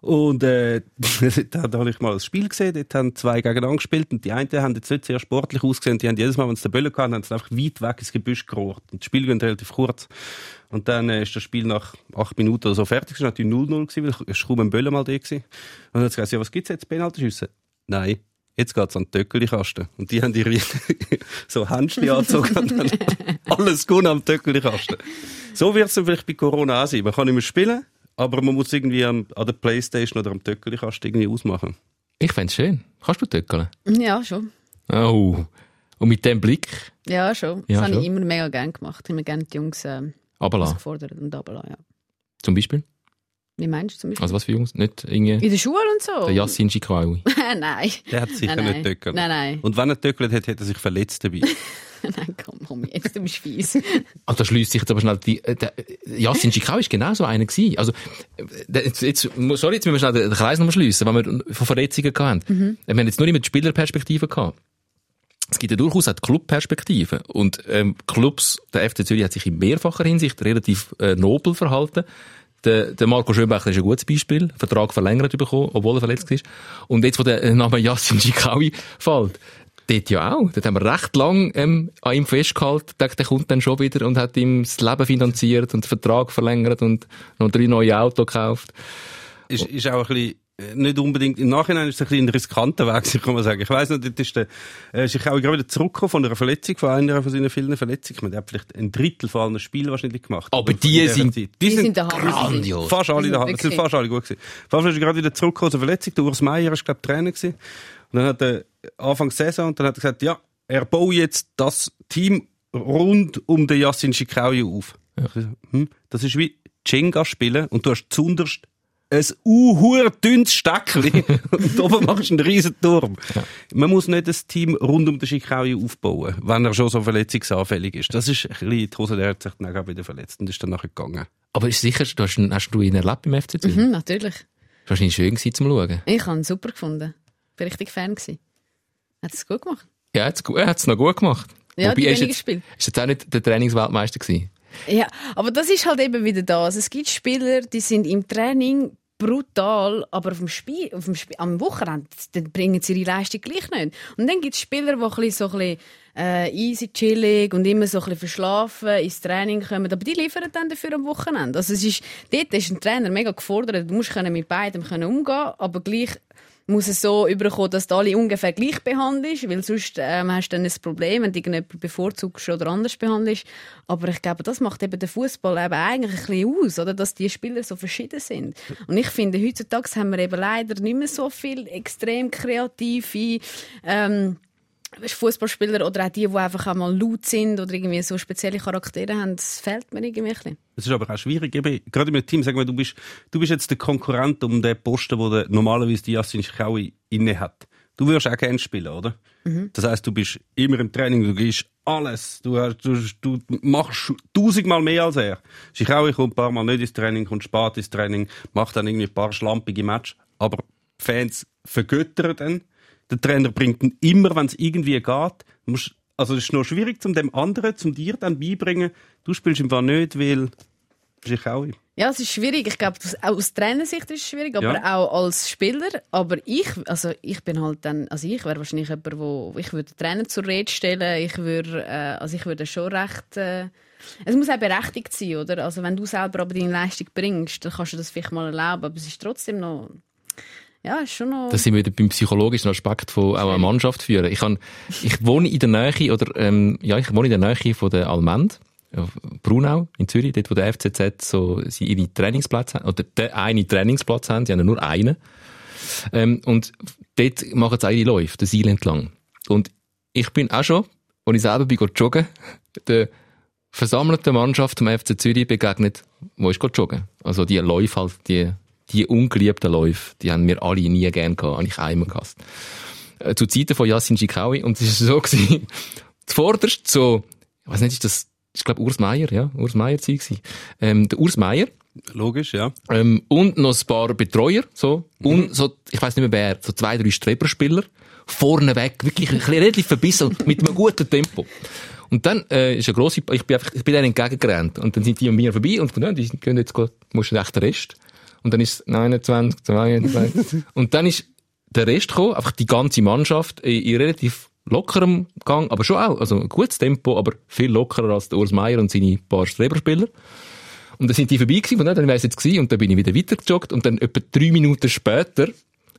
Und, äh, (laughs) da, habe ich mal ein Spiel gesehen, dort haben zwei gegeneinander gespielt und die einen haben jetzt nicht sehr sportlich ausgesehen, die haben jedes Mal, wenn sie den Böllen hatten, haben sie einfach weit weg ins Gebüsch gerohrt. Und das Spiel geht relativ kurz. Und dann äh, ist das Spiel nach acht Minuten oder so fertig, es war natürlich 0-0 gewesen, weil es kaum ein Böllen mal da gewesen. Und dann hat sie gesagt, ja, was gibt's jetzt, Penaltyschüsse? Nein. Jetzt geht's an die Töckeli-Kasten. Und die haben ihre (laughs) so Händchen angezogen und dann (laughs) alles gut am Töckeli-Kasten. So wird's dann vielleicht bei Corona auch sein. Man kann nicht mehr spielen, aber man muss irgendwie an, an der Playstation oder am Töckeli-Kasten irgendwie ausmachen. Ich fände schön. Kannst du töckeln? Ja, schon. Oh. Und mit dem Blick Ja, schon. Das Ja, habe schon. ich immer mega gerne gemacht. Ich habe gerne die Jungs äh, runterlassen. gefordert und runterlassen, ja. Zum Beispiel? Wie meinst du zum Beispiel? Also was für Jungs? Nicht irgendwie In der Schule und so? der Yassin Shikawi. (laughs) nein. Der hat sicher Nein, nicht töckelt. Nein, nein. Und wenn er töckelt hat, hat er sich verletzt dabei. (laughs) nein, komm, komm jetzt, du bist fies. Ah, da schließt sich jetzt aber schnell die, äh, der, Yassin Shikawi ist genau so einer gewesen. Also, äh, der- jetzt, jetzt, sorry, jetzt müssen wir schnell den Kreis nochmal schliessen, weil wir von Verletzungen hatten. Wir haben jetzt nur immer die Spielerperspektive gehabt. Es gibt ja durchaus auch die Clubperspektive. Und ähm, Clubs, der FC Zürich hat sich in mehrfacher Hinsicht relativ äh, nobel verhalten. Der, der Marco Schönbecher ist ein gutes Beispiel. Vertrag verlängert bekommen, obwohl er verletzt ist. Und jetzt, wo der Name Yassin Shikawi fällt, dort ja auch. Dort haben wir recht lang ähm, an ihm festgehalten. Der, der kommt dann schon wieder und hat ihm das Leben finanziert und den Vertrag verlängert und noch drei neue Autos gekauft. ist, ist auch ein bisschen, nicht unbedingt, im Nachhinein ist es ein bisschen ein riskanter Weg, (laughs) kann man sagen. Ich weiss noch, dort ist der, äh, ist ich auch gerade wieder zurückgekommen von einer Verletzung, von einer von seinen vielen Verletzungen. Der hat vielleicht ein Drittel von allen Spielen wahrscheinlich gemacht. Aber die sind- Zeit. Die sind gewesen. grandios. Fast alle Die da, sind sind fast alle gut gewesen. Fast ist er gerade wieder zurückgekommen aus der Verletzung. Der Urs Meier ist, glaube ich, Trainer gewesen. Und dann hat er Anfang der Saison, und dann hat er gesagt, ja, er baut jetzt das Team rund um den Yassin Schikaui auf. So, Hm, das ist wie Jenga spielen und du hast zunderst ein uhuer dünnes Steckli (laughs) und oben machst du einen riesen Turm. Man muss nicht das Team rund um den Schikaui aufbauen, wenn er schon so verletzungsanfällig ist. Das ist ein bisschen die Hose, der hat sich dann auch wieder verletzt und ist dann nachher gegangen. Aber ist sicher, du hast, hast du ihn erlebt im FC Zürich? Mhm, natürlich. Das war wahrscheinlich schön gewesen zum Schauen. Ich habe ihn super gefunden. bin richtig Fan gewesen. Hat es gut gemacht? Ja, er hat es noch gut gemacht. Ja, die er ist jetzt, ist jetzt auch nicht der Trainingsweltmeister gewesen. Ja, aber das ist halt eben wieder das. Es gibt Spieler, die sind im Training brutal, aber auf dem Spiel, auf dem Spiel, am Wochenende dann bringen sie ihre Leistung gleich nicht. Und dann gibt es Spieler, die ein bisschen, so ein bisschen, äh, easy, chillig und immer so ein bisschen verschlafen ins Training kommen, aber die liefern dann dafür am Wochenende. Also es ist, dort ist ein Trainer mega gefordert, du musst können mit beidem können umgehen, aber gleich muss es so überkommen, dass du alle ungefähr gleich behandelst, weil sonst ähm, hast du dann ein Problem, wenn du irgendjemanden bevorzugst oder anders behandelst. Aber ich glaube, das macht eben den Fußball eben eigentlich ein bisschen aus, oder? dass die Spieler so verschieden sind. Und ich finde, heutzutage haben wir eben leider nicht mehr so viel extrem kreative ähm, Fußballspieler oder auch die, die einfach einmal laut sind oder irgendwie so spezielle Charaktere haben. Das fehlt mir irgendwie ein bisschen. Es ist aber auch schwierig, eben, gerade im Team, sagen wir, du bist, du bist jetzt der Konkurrent um den Posten, wo der normalerweise die Yassin Schikaui inne hat. Du würdest auch gerne spielen, oder? Das heißt, du bist immer im Training, du gibst alles. Du, hast, du, du machst tausendmal mehr als er. Schikaui kommt ein paar Mal nicht ins Training, kommt spät ins Training, macht dann irgendwie ein paar schlampige Matches. Aber die Fans vergöttern dann. Der Trainer bringt ihn immer, wenn es irgendwie geht. Musst, also es ist noch schwierig, zum dem anderen, zum dir dann beibringen, du spielst im Fall nicht, weil Schikaui. Ja, es ist schwierig. Ich glaube, auch aus Trainersicht ist es schwierig, aber Ja. auch als Spieler. Aber ich, also ich bin halt dann, also ich wäre wahrscheinlich jemand, wo ich würde den Trainer zur Rede stellen. Ich würde, äh, also ich würde schon recht. Äh, es muss auch berechtigt sein, oder? Also wenn du selber aber deine Leistung bringst, dann kannst du das vielleicht mal erlauben. Aber es ist trotzdem noch, ja, ist schon noch. Das sind wir wieder beim psychologischen Aspekt von auch eine Mannschaft führen. Ich, kann, ich wohne in der Nähe, oder, ähm, ja, ich wohne in der Nähe von der Almend, auf Brunau, in Zürich, dort, wo der FCZ so ihre Trainingsplätze haben, oder der eine Trainingsplatz haben, die haben ja nur einen. Ähm, und dort machen sie ihre Läufe, den Seil entlang. Und ich bin auch schon, als ich selber bin, joggen, der versammelten Mannschaft vom FC Zürich begegnet, wo ich joggen. Also die Läufe halt, die, die ungeliebten Läufe, die haben wir alle nie gern gehabt, habe ich einmal gehasst. Äh, zu Zeiten von Yassin Schikawi, und es ist so (laughs) gewesen, zuvorderst so, ich weiß nicht, ist das, ich glaube Urs Meier, ja, Urs Meier gewesen. Ähm, der Urs Meier, Logisch, ja. ähm, und noch ein paar Betreuer, so, und so, ich weiß nicht mehr wer, so zwei, drei Streberspieler, vorneweg, wirklich ein bisschen relativ verbissen, (laughs) mit einem guten Tempo. Und dann, äh, ist eine grosse, ich bin einfach, ich bin denen entgegengerannt, und dann sind die an mir vorbei, und ja, die können jetzt, musst du echt den Rest. Und dann ist es 29, 22, (laughs) und dann ist der Rest gekommen, einfach die ganze Mannschaft, in, in relativ lockerem Gang, aber schon auch, also ein gutes Tempo, aber viel lockerer als der Urs Meier und seine paar Streberspieler. Und dann sind die vorbei gewesen, und dann wäre es jetzt gewesen, und dann bin ich wieder weitergejoggt, und dann etwa drei Minuten später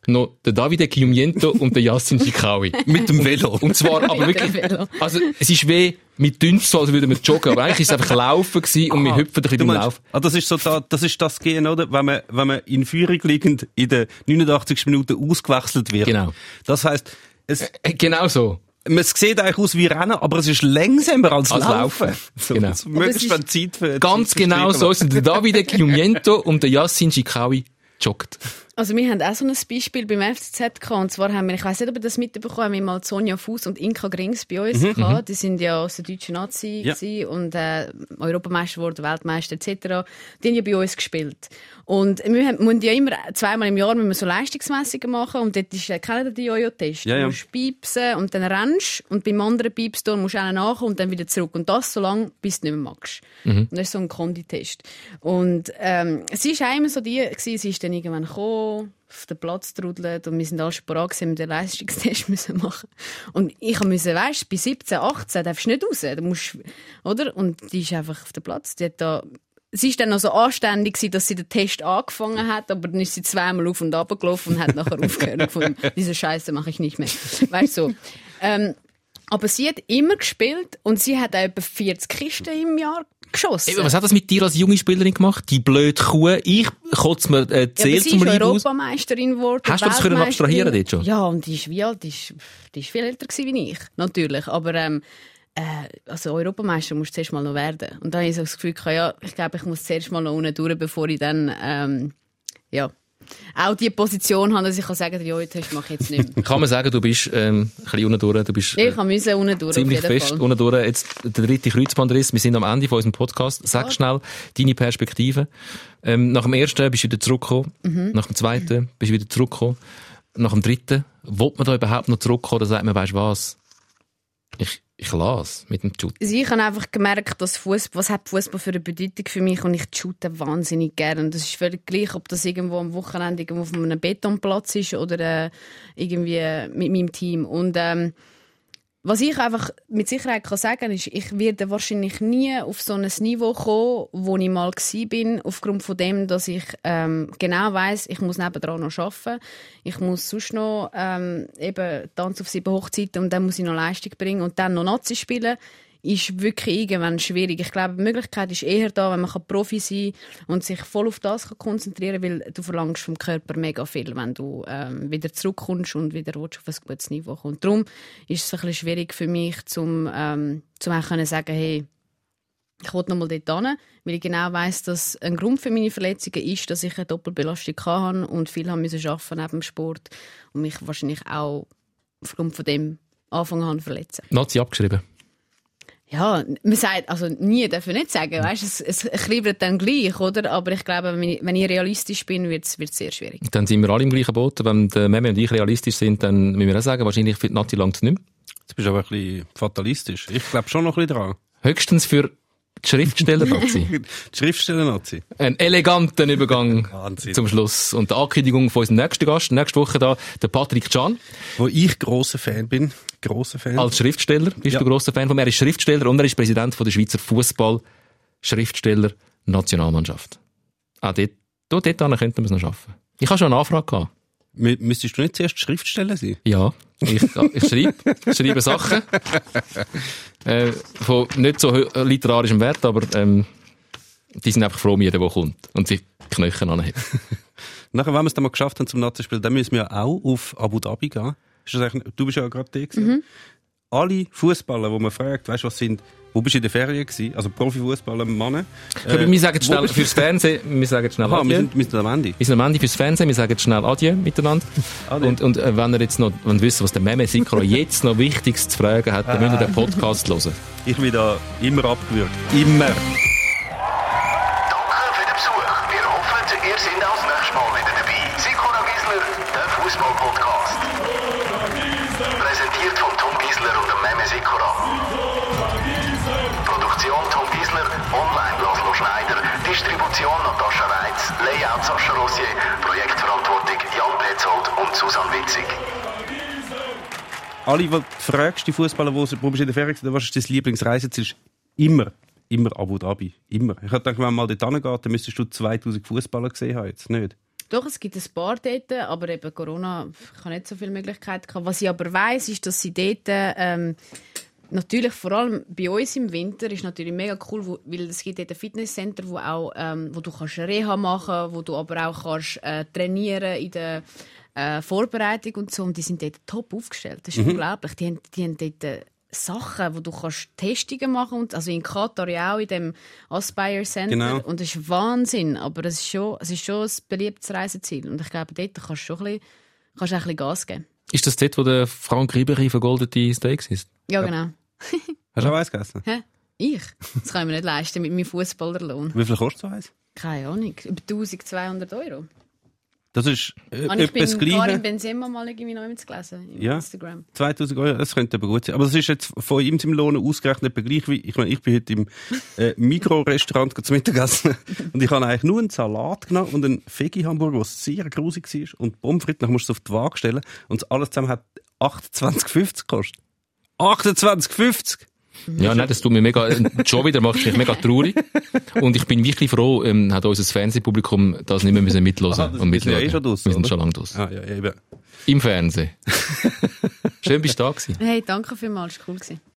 noch der Davide Chiumiento und der Yassin Schikawi. (laughs) Mit dem Velo. Und zwar aber wirklich, also es ist weh, mit dünst so, als würden wir joggen, aber eigentlich ist es einfach Laufen gewesen, und wir hüpfen ein bisschen meinst, Laufen. ah, das ist so da, das ist das Gehen, oder? Wenn man, wenn man in Führung liegend in den 89 Minuten ausgewechselt wird. Genau. Das heisst, es, Äh, Genau so. man sieht eigentlich aus wie Rennen, aber es ist langsamer als, Als Laufen. Laufen. (laughs) So, Genau. so möglichst wenn Zeit für Ganz Zeit genau so sind der Davide Chiumiento und der Yassin Schikawi joggt. Also wir haben auch so ein Beispiel beim FCZ gehabt. Und zwar haben wir, ich weiß nicht, ob ihr das mitbekommen haben wir mal Sonja Fuß und Inka Grings bei uns gehabt. Die sind ja aus der deutschen Nazi Ja. und äh, Europameister geworden, Weltmeister etc. Die haben ja bei uns gespielt. Und wir haben, müssen ja immer zweimal im Jahr müssen wir so Leistungsmessungen machen und dort ist, äh, kennt ihr Jojo-Test? Ja, ja. Du musst piepsen und dann rennst und beim anderen piepst du, musst du einen nachkommen und dann wieder zurück. Und das so lange, bis du nicht mehr magst. Und das ist so ein Konditest. Und ähm, sie war auch immer so die, gewesen, sie ist dann irgendwann gekommen, auf den Platz trudelt und wir sind alle bereit gewesen, mit den Leistungstest (laughs) müssen machen. Und ich musste, weißt du, bei 17, 18 darfst du nicht raus, du musst, oder? Und die ist einfach auf dem Platz, die hat da Sie ist dann noch so anständig, dass sie den Test angefangen hat, aber dann ist sie zweimal auf und ab gelaufen und hat nachher (laughs) aufgehört und gefunden, diese Scheiße mache ich nicht mehr. Weißt du, so. Ähm, aber sie hat immer gespielt und sie hat auch etwa 40 Kisten im Jahr geschossen. Eben, was hat das mit dir als junge Spielerin gemacht? Die blöde Kuh. Ich kotze mir äh, Ja, Zähl sie zum Leib aus. Europameisterin geworden. Hast du das können abstrahieren dort schon? Ja, und die ist wie alt? Die ist, die ist viel älter gewesen wie ich, natürlich. Aber ähm, äh, also Europameister musst du zuerst mal noch werden. Und dann habe ich so das Gefühl, gehabt, ja, ich glaube, ich muss zuerst mal noch unten durch, bevor ich dann ähm, ja, auch die Position habe, dass ich kann sagen, ja, das mache ich jetzt nicht mehr. (laughs) Kann man sagen, du bist ähm, ein bisschen unten durch, du bist Ja, äh, ich musste unten durch, ziemlich fest Fall. unten durch. Jetzt der dritte Kreuzbandriss. Wir sind am Ende von unserem Podcast. Sag schnell deine Perspektive. Ähm, nach dem ersten bist du wieder zurückgekommen. Mhm. Nach dem zweiten bist du wieder zurückgekommen. nach dem dritten, will man da überhaupt noch zurückkommen oder sagt man, weißt du was? Ich, ich lasse mit dem Shoot. Also ich habe einfach gemerkt, dass Fußball, was hat Fußball für eine Bedeutung für mich und ich shoote wahnsinnig gerne. Und das ist völlig gleich, ob das irgendwo am Wochenende irgendwo auf einem Betonplatz ist oder äh, irgendwie mit meinem Team. Und ähm, was ich einfach mit Sicherheit kann sagen ist, ich werde wahrscheinlich nie auf so ein Niveau kommen, wo ich mal bin, aufgrund von dem, dass ich ähm, genau weiß, ich muss nebendran noch arbeiten, ich muss sonst noch ähm, eben Tanz auf sieben Hochzeiten und dann muss ich noch Leistung bringen und dann noch Nazi spielen ist wirklich irgendwann schwierig. Ich glaube, die Möglichkeit ist eher da, wenn man Profi sein kann und sich voll auf das konzentrieren kann, weil du verlangst vom Körper mega viel, wenn du ähm, wieder zurückkommst und wieder auf ein gutes Niveau kommst. Darum ist es ein bisschen schwierig für mich, zum, ähm, sagen, hey, ich wollte noch mal dort hin, weil ich genau weiss, dass ein Grund für meine Verletzungen ist, dass ich eine Doppelbelastung hatte und viel haben müssen arbeiten neben dem Sport und mich wahrscheinlich auch aufgrund von dem Anfang an verletzen. Nazi abgeschrieben. Ja, man sagt, also nie darf ich nicht sagen, weißt, es, es kribbelt dann gleich, oder? Aber ich glaube, wenn ich, wenn ich realistisch bin, wird es sehr schwierig. Dann sind wir alle im gleichen Boot. Wenn der Meme und ich realistisch sind, dann müssen wir auch sagen, wahrscheinlich für die Nazi langt es nicht mehr. Jetzt bist du aber ein bisschen fatalistisch. Ich glaube schon noch ein bisschen dran. Höchstens für die Schriftsteller-Nazi. die Schriftsteller-Nazi. Ein eleganten Übergang Wahnsinn. zum Schluss. Und die Ankündigung von unserem nächsten Gast, nächste Woche da, der Patrick Can. Wo ich grosser Fan bin. Grosser Fan. Als Schriftsteller bist Ja. du grosser Fan von mir. Er ist Schriftsteller und er ist Präsident von der Schweizer Fußball-Schriftsteller-Nationalmannschaft. Auch dort, dort, dort könnten wir es noch schaffen. Ich habe schon eine Anfrage gehabt. Mü- Müsstest du nicht zuerst Schriftsteller sein? Ja, ich, ich schreibe, ich schreibe Sachen. (laughs) Äh, von nicht so literarischem Wert, aber ähm, die sind einfach froh, um jeden, der kommt und sich die Knöchel anhebt. (laughs) Nachher, wenn wir es dann mal geschafft haben zum Nazi-Spiel, dann müssen wir ja auch auf Abu Dhabi gehen. Du bist ja gerade da gewesen. Mhm. Alle Fußballer, wo man fragt, weißt du, was sind, wo bist du in der Ferien gewesen? Also Profifußballer, Männer. Äh, wir sagen wo schnell fürs Fernsehen, wir sagen schnell Aha, wir Adieu. sind, wir sind am Ende. Wir sind am Ende fürs Fernsehen, wir sagen schnell Adieu miteinander. Adieu. Und, und äh, wenn ihr jetzt noch wenn wisst, was der Meme Sikro jetzt noch Wichtiges zu fragen hat, dann müsst ihr den Podcast hören. Ich bin da immer abgewürgt. Immer. Alle, die du fragst, die Fußballer, bist du in der Ferien gewesen, was ist dein Lieblingsreiseziel? Immer, immer Abu Dhabi. Immer. Ich hätte gedacht, wenn man mal dort hingeht, dann müsstest du 2000 Fußballer gesehen haben. Jetzt nicht. Doch, es gibt ein paar dort, aber eben Corona ich nicht so viele Möglichkeiten gehabt. Was ich aber weiß, ist, dass sie dort ähm, natürlich vor allem bei uns im Winter ist natürlich mega cool, wo, weil es gibt dort ein Fitnesscenter, wo auch ähm, wo du kannst Reha machen, wo du aber auch kannst äh, trainieren in der äh, Vorbereitung und so. Und die sind dort top aufgestellt. Das ist unglaublich. Die haben, die haben dort äh, Sachen, wo du kannst Testungen machen und also in Katar ja auch in dem Aspire Center Genau. und das ist Wahnsinn, aber es ist schon, es ist schon ein beliebtes Reiseziel und ich glaube dort kannst du schon ein bisschen, kannst ein bisschen Gas geben. Ist das dort, wo der Frank Ribery vergoldete Steaks ist? Ja, genau. (laughs) Hast du auch eins gegessen? Hä? Ich? Das kann ich mir nicht leisten mit meinem Fußballerlohn. Wie viel kostet so eins? Keine Ahnung. Über 1200 Euro. Das ist äh, Und ich etwa das bin Gleiche. Benzema mal irgendwie noch gelesen. Im Ja. Instagram. 2000 Euro, das könnte aber gut sein. Aber das ist jetzt von ihm im Lohn ausgerechnet gleich wie, ich meine, ich bin heute im äh, Mikro-Restaurant zum Mittagessen (laughs) und ich habe eigentlich nur einen Salat genommen und einen Veggie-Hamburger, der sehr grusig war und Pommes frites, dann musst du es auf die Waage stellen und alles zusammen hat 28,50 gekostet. 28,50! Ja, nein, das tut mir mega, äh, schon wieder macht mich mega traurig. Und ich bin wirklich froh, ähm, hat unser Fernsehpublikum das nicht mehr müssen mitlosen Aha, und sind ja eh schon draus, Wir sind oder? schon lange draus. Ah, ja, eben. Im Fernsehen. (laughs) Schön, bist du da gewesen. Hey, danke vielmals. War cool. gewesen.